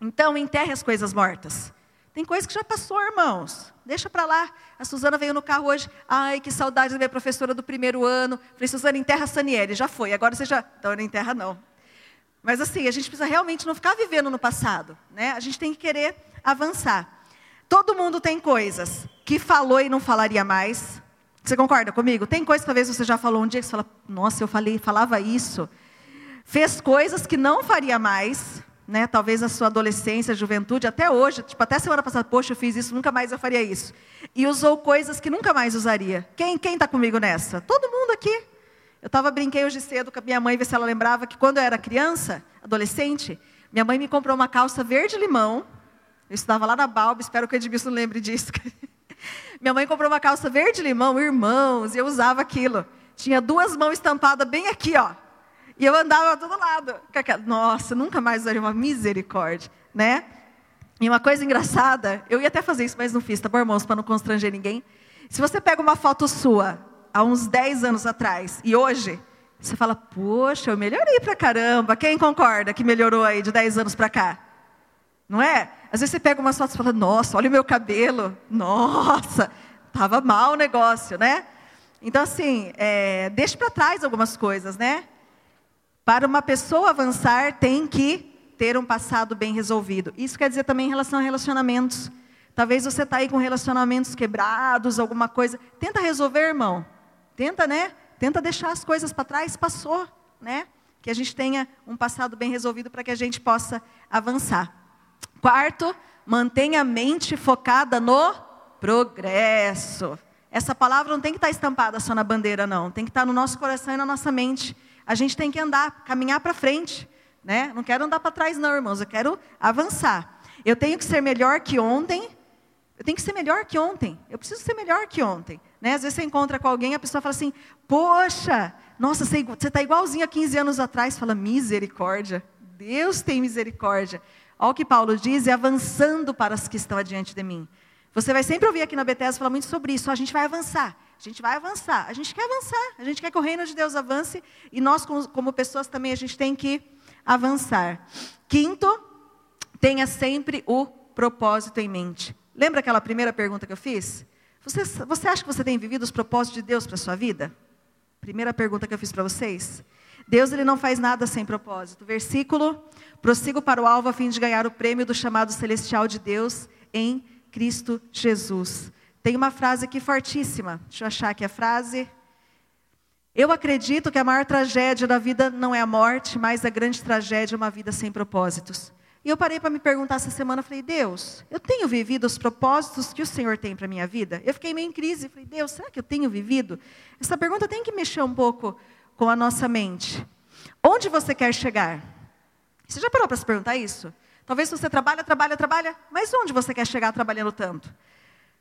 Então, enterre as coisas mortas. Tem coisa que já passou, irmãos. Deixa para lá. A Suzana veio no carro hoje. Ai, que saudade da minha professora do primeiro ano. Falei, Suzana, enterra a Saniele. Já foi. Agora você já. Então, não enterra, não. Mas assim, a gente precisa realmente não ficar vivendo no passado, né? A gente tem que querer avançar. Todo mundo tem coisas que falou e não falaria mais. Você concorda comigo? Tem coisas que talvez você já falou um dia que você fala, nossa, eu falei, falava isso. Fez coisas que não faria mais, né? Talvez a sua adolescência, juventude, até hoje, tipo, até semana passada, poxa, eu fiz isso, nunca mais eu faria isso. E usou coisas que nunca mais usaria. Quem quem está comigo nessa? Todo mundo aqui. Eu estava brinquei hoje cedo com a minha mãe, ver se ela lembrava que quando eu era criança, adolescente, minha mãe me comprou uma calça verde-limão. Eu estudava lá na Balba, espero que o Edmilson lembre disso. minha mãe comprou uma calça verde-limão, irmãos, e eu usava aquilo. Tinha duas mãos estampadas bem aqui, ó. E eu andava todo lado. Nossa, nunca mais usaria uma misericórdia, né? E uma coisa engraçada, eu ia até fazer isso, mas não fiz, tá bom, irmãos, para não constranger ninguém. Se você pega uma foto sua há uns 10 anos atrás e hoje, você fala, poxa, eu melhorei pra caramba. Quem concorda que melhorou aí de 10 anos para cá? Não é? Às vezes você pega umas fotos e fala, nossa, olha o meu cabelo. Nossa, estava mal o negócio, né? Então, assim, é, deixe para trás algumas coisas, né? Para uma pessoa avançar, tem que ter um passado bem resolvido. Isso quer dizer também em relação a relacionamentos. Talvez você está aí com relacionamentos quebrados, alguma coisa. Tenta resolver, irmão. Tenta, né? Tenta deixar as coisas para trás, passou, né? Que a gente tenha um passado bem resolvido para que a gente possa avançar. Quarto, mantenha a mente focada no progresso. Essa palavra não tem que estar estampada só na bandeira, não. Tem que estar no nosso coração e na nossa mente. A gente tem que andar, caminhar para frente. Né? Não quero andar para trás, não, irmãos. Eu quero avançar. Eu tenho que ser melhor que ontem. Eu tenho que ser melhor que ontem. Eu preciso ser melhor que ontem. Né? Às vezes você encontra com alguém, a pessoa fala assim: Poxa, nossa, você está igualzinho a 15 anos atrás. Fala, misericórdia. Deus tem misericórdia. Olha o que Paulo diz, e avançando para os que estão adiante de mim. Você vai sempre ouvir aqui na Bethesda falar muito sobre isso. A gente vai avançar. A gente vai avançar. A gente quer avançar. A gente quer que o reino de Deus avance. E nós, como pessoas, também a gente tem que avançar. Quinto, tenha sempre o propósito em mente. Lembra aquela primeira pergunta que eu fiz? Você, você acha que você tem vivido os propósitos de Deus para a sua vida? Primeira pergunta que eu fiz para vocês. Deus ele não faz nada sem propósito. Versículo: prossigo para o alvo a fim de ganhar o prêmio do chamado celestial de Deus em Cristo Jesus. Tem uma frase aqui fortíssima. Deixa eu achar aqui a frase. Eu acredito que a maior tragédia da vida não é a morte, mas a grande tragédia é uma vida sem propósitos. E eu parei para me perguntar essa semana, falei, Deus, eu tenho vivido os propósitos que o Senhor tem para a minha vida? Eu fiquei meio em crise, falei, Deus, será que eu tenho vivido? Essa pergunta tem que mexer um pouco com a nossa mente. Onde você quer chegar? Você já parou para se perguntar isso? Talvez você trabalha, trabalha, trabalha, mas onde você quer chegar trabalhando tanto?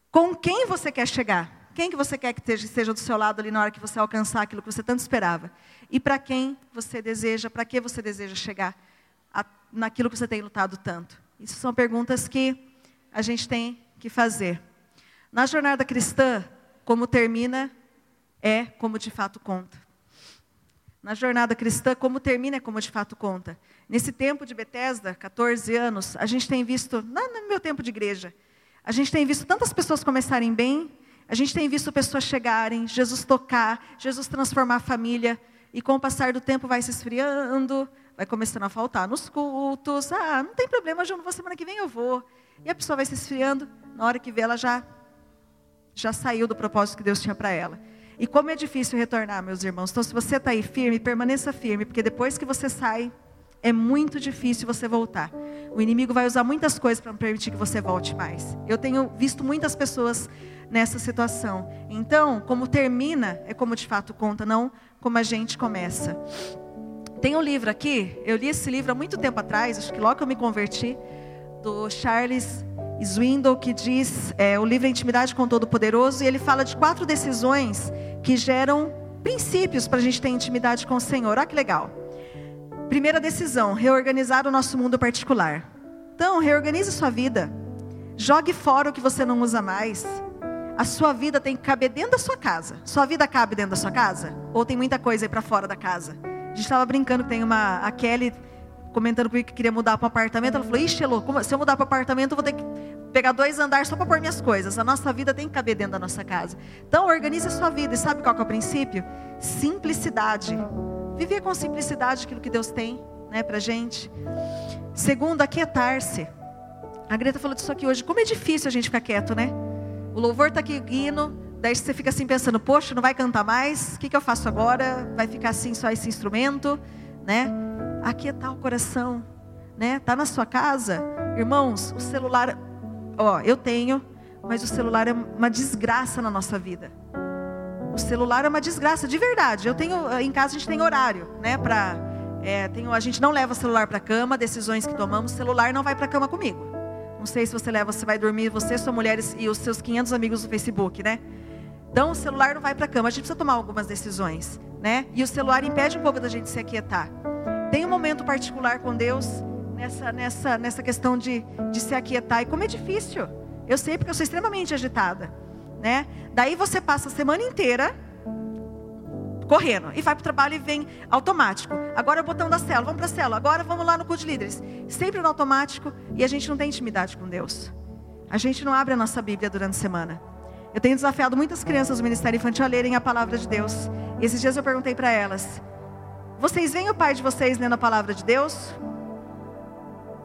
Com quem você quer chegar? Quem que você quer que esteja do seu lado ali na hora que você alcançar aquilo que você tanto esperava? E para quem você deseja, para que você deseja chegar naquilo que você tem lutado tanto? Isso são perguntas que a gente tem que fazer. Na jornada cristã, como termina é como de fato conta. Na jornada cristã, como termina é como de fato conta. Nesse tempo de Bethesda, 14 anos, a gente tem visto, no meu tempo de igreja, a gente tem visto tantas pessoas começarem bem a gente tem visto pessoas chegarem, Jesus tocar, Jesus transformar a família, e com o passar do tempo vai se esfriando, vai começando a faltar nos cultos. Ah, não tem problema, João, não vou semana que vem eu vou. E a pessoa vai se esfriando, na hora que vê ela já já saiu do propósito que Deus tinha para ela. E como é difícil retornar, meus irmãos. Então, se você está aí firme, permaneça firme, porque depois que você sai, é muito difícil você voltar. O inimigo vai usar muitas coisas para não permitir que você volte mais. Eu tenho visto muitas pessoas nessa situação. Então, como termina, é como de fato conta, não como a gente começa. Tem um livro aqui, eu li esse livro há muito tempo atrás, acho que logo que eu me converti, do Charles Swindoll, que diz, é, o livro é Intimidade com Todo-Poderoso, e ele fala de quatro decisões que geram princípios para a gente ter intimidade com o Senhor. Olha que legal. Primeira decisão, reorganizar o nosso mundo particular. Então, reorganize sua vida. Jogue fora o que você não usa mais. A sua vida tem que caber dentro da sua casa. Sua vida cabe dentro da sua casa? Ou tem muita coisa aí para fora da casa? A gente estava brincando que tem uma. A Kelly comentando comigo que queria mudar para um apartamento. Ela falou: Ixi, Elô, se eu mudar para um apartamento, eu vou ter que pegar dois andares só para pôr minhas coisas. A nossa vida tem que caber dentro da nossa casa. Então, organize a sua vida. E sabe qual é o princípio? Simplicidade. Viver com simplicidade aquilo que Deus tem né, para gente. Segundo, aquietar-se. A Greta falou disso aqui hoje. Como é difícil a gente ficar quieto, né? O louvor está aqui hino, daí você fica assim pensando, poxa, não vai cantar mais? O que, que eu faço agora? Vai ficar assim só esse instrumento, né? Aqui está o coração, né? Tá na sua casa, irmãos. O celular, ó, eu tenho, mas o celular é uma desgraça na nossa vida. O celular é uma desgraça, de verdade. Eu tenho em casa a gente tem horário, né? Para é, tenho, a gente não leva o celular para cama, decisões que tomamos, o celular não vai para cama comigo. Não sei se você leva, você vai dormir, você, sua mulher e os seus 500 amigos no Facebook, né? Então o celular não vai para a cama. A gente precisa tomar algumas decisões, né? E o celular impede um pouco da gente se aquietar. Tem um momento particular com Deus nessa nessa nessa questão de, de se aquietar. E como é difícil. Eu sei porque eu sou extremamente agitada, né? Daí você passa a semana inteira correndo. E vai para o trabalho e vem automático. Agora é o botão da célula, vamos para a célula. Agora vamos lá no culto de líderes. Sempre no automático e a gente não tem intimidade com Deus. A gente não abre a nossa Bíblia durante a semana. Eu tenho desafiado muitas crianças do Ministério Infantil a lerem a palavra de Deus. E esses dias eu perguntei para elas: Vocês veem o pai de vocês lendo a palavra de Deus?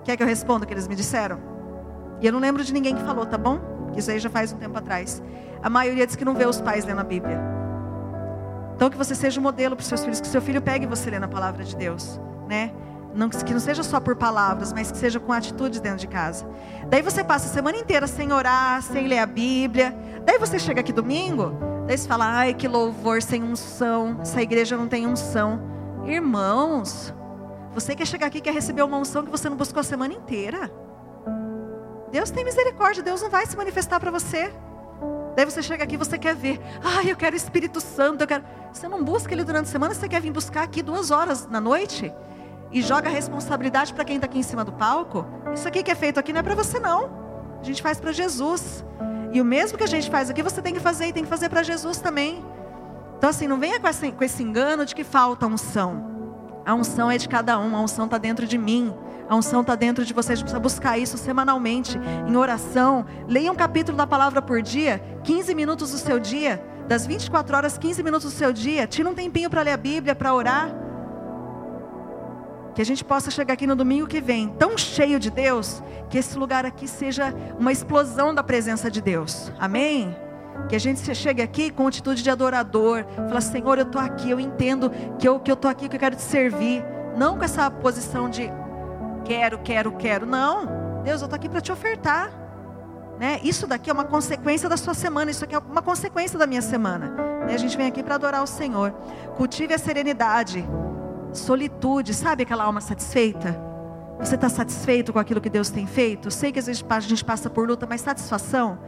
Quer que eu responda o que eles me disseram? E eu não lembro de ninguém que falou, tá bom? Isso aí já faz um tempo atrás. A maioria diz que não vê os pais lendo a Bíblia. Então que você seja um modelo para os seus filhos, que seu filho pegue você lendo a palavra de Deus, né? Não, que não seja só por palavras, mas que seja com atitudes dentro de casa. Daí você passa a semana inteira sem orar, sem ler a Bíblia. Daí você chega aqui domingo, daí você fala, ai que louvor sem unção, essa igreja não tem unção. Irmãos, você quer chegar aqui quer receber uma unção que você não buscou a semana inteira. Deus tem misericórdia, Deus não vai se manifestar para você. Daí você chega aqui você quer ver. Ai, eu quero Espírito Santo, eu quero. Você não busca ele durante a semana, você quer vir buscar aqui duas horas na noite? E joga a responsabilidade para quem está aqui em cima do palco? Isso aqui que é feito aqui não é para você, não. A gente faz para Jesus. E o mesmo que a gente faz aqui, você tem que fazer e tem que fazer para Jesus também. Então, assim, não venha com esse, com esse engano de que falta unção. A unção é de cada um, a unção está dentro de mim. A unção está dentro de vocês, precisa buscar isso semanalmente, em oração. Leia um capítulo da palavra por dia, 15 minutos do seu dia, das 24 horas, 15 minutos do seu dia. Tira um tempinho para ler a Bíblia, para orar. Que a gente possa chegar aqui no domingo que vem, tão cheio de Deus, que esse lugar aqui seja uma explosão da presença de Deus. Amém? Que a gente chegue aqui com atitude de adorador. Fala, Senhor, eu estou aqui, eu entendo que eu que estou aqui, que eu quero te servir. Não com essa posição de quero, quero, quero. Não. Deus, eu estou aqui para te ofertar. Né? Isso daqui é uma consequência da sua semana, isso aqui é uma consequência da minha semana. Né? A gente vem aqui para adorar o Senhor. Cultive a serenidade, solitude, sabe aquela alma satisfeita? Você está satisfeito com aquilo que Deus tem feito? Sei que às vezes a gente passa por luta, mas satisfação?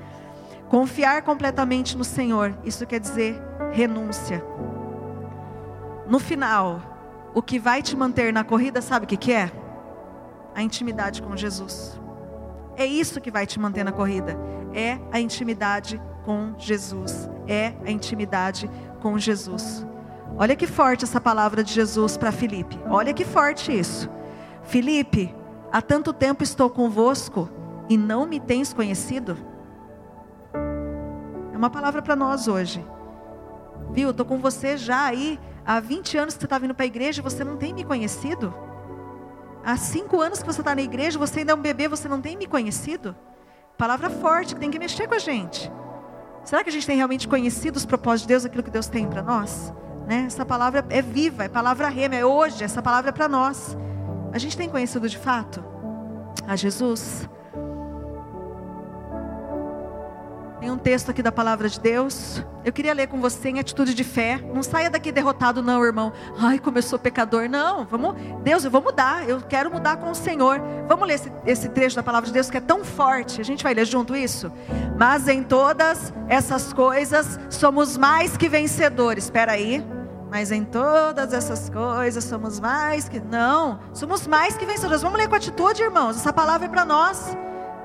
Confiar completamente no Senhor, isso quer dizer renúncia. No final, o que vai te manter na corrida, sabe o que, que é? A intimidade com Jesus. É isso que vai te manter na corrida. É a intimidade com Jesus. É a intimidade com Jesus. Olha que forte essa palavra de Jesus para Filipe. Olha que forte isso. Filipe, há tanto tempo estou convosco e não me tens conhecido? É uma palavra para nós hoje. Viu? Estou com você já aí há 20 anos que você está vindo para a igreja e você não tem me conhecido? Há cinco anos que você está na igreja, você ainda é um bebê, você não tem me conhecido? Palavra forte que tem que mexer com a gente. Será que a gente tem realmente conhecido os propósitos de Deus, aquilo que Deus tem para nós? Né? Essa palavra é viva, é palavra rema, é hoje, essa palavra é para nós. A gente tem conhecido de fato a Jesus? Tem um texto aqui da palavra de Deus. Eu queria ler com você em atitude de fé. Não saia daqui derrotado, não, irmão. Ai, como eu sou pecador. Não, vamos, Deus, eu vou mudar. Eu quero mudar com o Senhor. Vamos ler esse, esse trecho da palavra de Deus que é tão forte. A gente vai ler junto isso. Mas em todas essas coisas somos mais que vencedores. Espera aí. Mas em todas essas coisas somos mais que. Não, somos mais que vencedores. Vamos ler com atitude, irmãos. Essa palavra é para nós.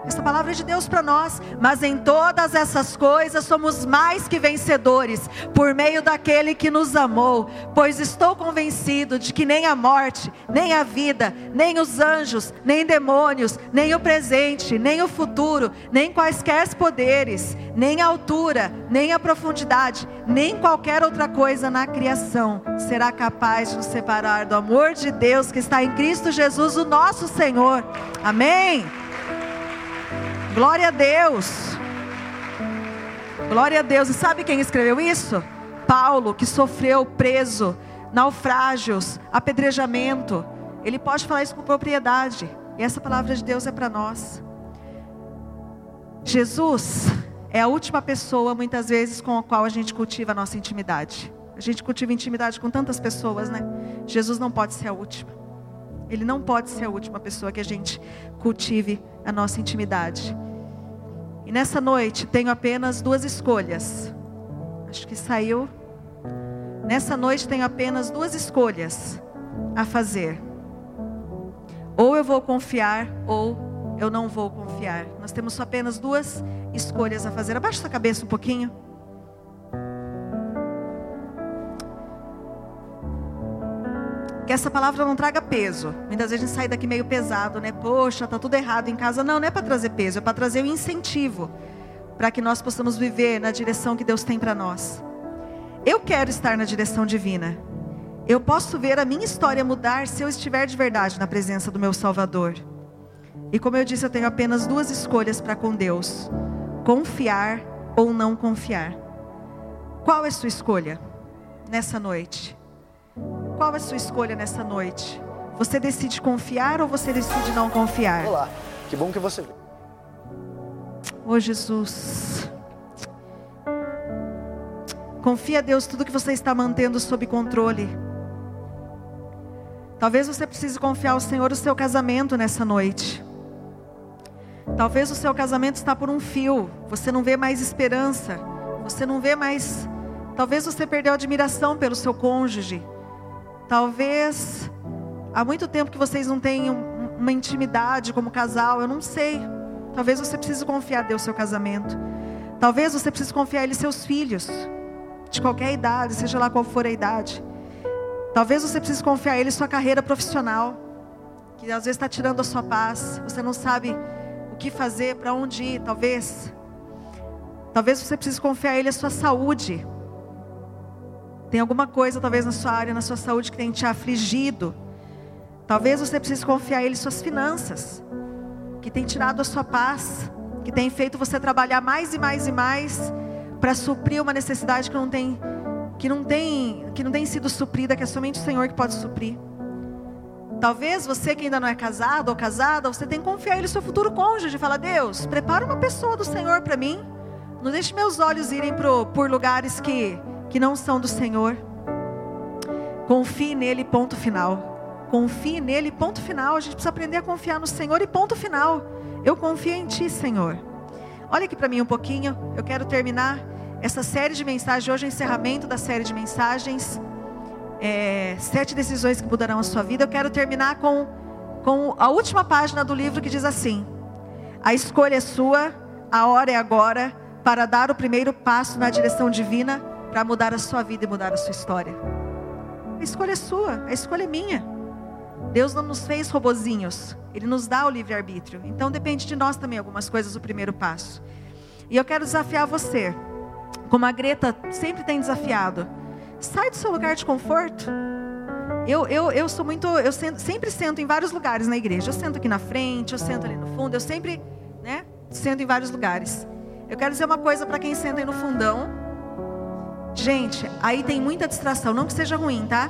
Essa palavra é de Deus para nós, mas em todas essas coisas somos mais que vencedores, por meio daquele que nos amou, pois estou convencido de que nem a morte, nem a vida, nem os anjos, nem demônios, nem o presente, nem o futuro, nem quaisquer poderes, nem a altura, nem a profundidade, nem qualquer outra coisa na criação será capaz de nos separar do amor de Deus que está em Cristo Jesus, o nosso Senhor. Amém. Glória a Deus. Glória a Deus. E sabe quem escreveu isso? Paulo, que sofreu preso, naufrágios, apedrejamento. Ele pode falar isso com propriedade. E essa palavra de Deus é para nós. Jesus é a última pessoa, muitas vezes, com a qual a gente cultiva a nossa intimidade. A gente cultiva intimidade com tantas pessoas, né? Jesus não pode ser a última. Ele não pode ser a última pessoa que a gente cultive a nossa intimidade. E nessa noite tenho apenas duas escolhas. Acho que saiu. Nessa noite tenho apenas duas escolhas a fazer. Ou eu vou confiar, ou eu não vou confiar. Nós temos apenas duas escolhas a fazer. Abaixa sua cabeça um pouquinho. Que essa palavra não traga peso. Muitas vezes a gente sai daqui meio pesado, né? Poxa, tá tudo errado em casa. Não, não é para trazer peso, é para trazer o um incentivo para que nós possamos viver na direção que Deus tem para nós. Eu quero estar na direção divina. Eu posso ver a minha história mudar se eu estiver de verdade na presença do meu Salvador. E como eu disse, eu tenho apenas duas escolhas para com Deus: confiar ou não confiar. Qual é sua escolha nessa noite? Qual é a sua escolha nessa noite? Você decide confiar ou você decide não confiar? Olá, que bom que você veio. Oh Jesus. Confia a Deus tudo que você está mantendo sob controle. Talvez você precise confiar ao Senhor o seu casamento nessa noite. Talvez o seu casamento está por um fio, você não vê mais esperança, você não vê mais. Talvez você perdeu a admiração pelo seu cônjuge. Talvez há muito tempo que vocês não têm uma intimidade como casal, eu não sei. Talvez você precise confiar Deus seu casamento. Talvez você precise confiar Ele seus filhos, de qualquer idade, seja lá qual for a idade. Talvez você precise confiar Ele sua carreira profissional, que às vezes está tirando a sua paz. Você não sabe o que fazer, para onde ir, talvez. Talvez você precise confiar Ele a sua saúde. Tem alguma coisa, talvez, na sua área, na sua saúde, que tem te afligido. Talvez você precise confiar a Ele suas finanças, que tem tirado a sua paz, que tem feito você trabalhar mais e mais e mais, para suprir uma necessidade que não tem que não tem que não tem sido suprida, que é somente o Senhor que pode suprir. Talvez você que ainda não é casado ou casada, você tem que confiar no seu futuro cônjuge. Fala, Deus, prepara uma pessoa do Senhor para mim. Não deixe meus olhos irem pro, por lugares que, que não são do Senhor. Confie nele, ponto final. Confie nele, ponto final. A gente precisa aprender a confiar no Senhor e ponto final. Eu confio em Ti, Senhor. Olha aqui para mim um pouquinho. Eu quero terminar essa série de mensagens. Hoje é o encerramento da série de mensagens é, sete decisões que mudarão a sua vida. Eu quero terminar com, com a última página do livro que diz assim: A escolha é sua, a hora é agora para dar o primeiro passo na direção divina para mudar a sua vida e mudar a sua história. A escolha é sua, a escolha é minha. Deus não nos fez robozinhos, Ele nos dá o livre-arbítrio. Então depende de nós também algumas coisas, o primeiro passo. E eu quero desafiar você, como a Greta sempre tem desafiado Sai do seu lugar de conforto. Eu, eu, eu sou muito, eu sento, sempre sento em vários lugares na igreja. Eu sento aqui na frente, eu sento ali no fundo, eu sempre, né, sento em vários lugares. Eu quero dizer uma coisa para quem senta aí no fundão. Gente, aí tem muita distração, não que seja ruim, tá?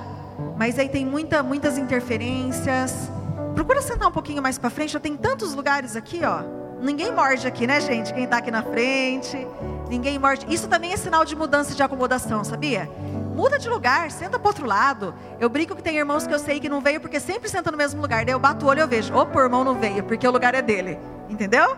Mas aí tem muita, muitas interferências. Procura sentar um pouquinho mais para frente, já tem tantos lugares aqui, ó. Ninguém morde aqui, né, gente? Quem está aqui na frente, ninguém morde. Isso também é sinal de mudança de acomodação, sabia? muda de lugar, senta para outro lado. Eu brinco que tem irmãos que eu sei que não veio porque sempre senta no mesmo lugar. Daí eu bato o olho e eu vejo, opa, o irmão não veio, porque o lugar é dele. Entendeu?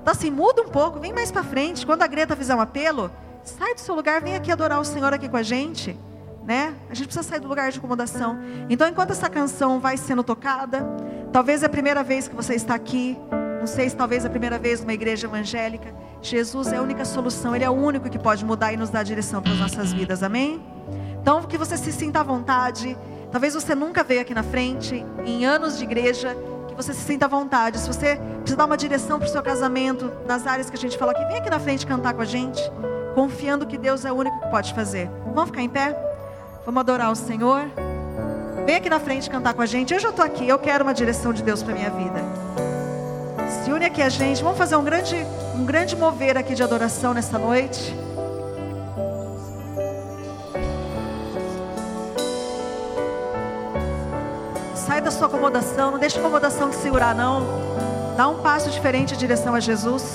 Então assim, muda um pouco, vem mais para frente. Quando a Greta fizer um apelo, sai do seu lugar, vem aqui adorar o Senhor aqui com a gente. Né? A gente precisa sair do lugar de acomodação. Então, enquanto essa canção vai sendo tocada, talvez é a primeira vez que você está aqui, não sei se talvez é a primeira vez numa igreja evangélica. Jesus é a única solução, Ele é o único que pode mudar e nos dar direção para as nossas vidas, amém? Então, que você se sinta à vontade. Talvez você nunca veio aqui na frente, em anos de igreja, que você se sinta à vontade. Se você precisa dar uma direção para o seu casamento, nas áreas que a gente falou aqui, vem aqui na frente cantar com a gente, confiando que Deus é o único que pode fazer. Vamos ficar em pé? Vamos adorar o Senhor? Vem aqui na frente cantar com a gente. Eu já estou aqui, eu quero uma direção de Deus para minha vida. Se une aqui a gente, vamos fazer um grande, um grande mover aqui de adoração nessa noite. Sai da sua acomodação, não deixe a acomodação te segurar, não. Dá um passo diferente em direção a Jesus.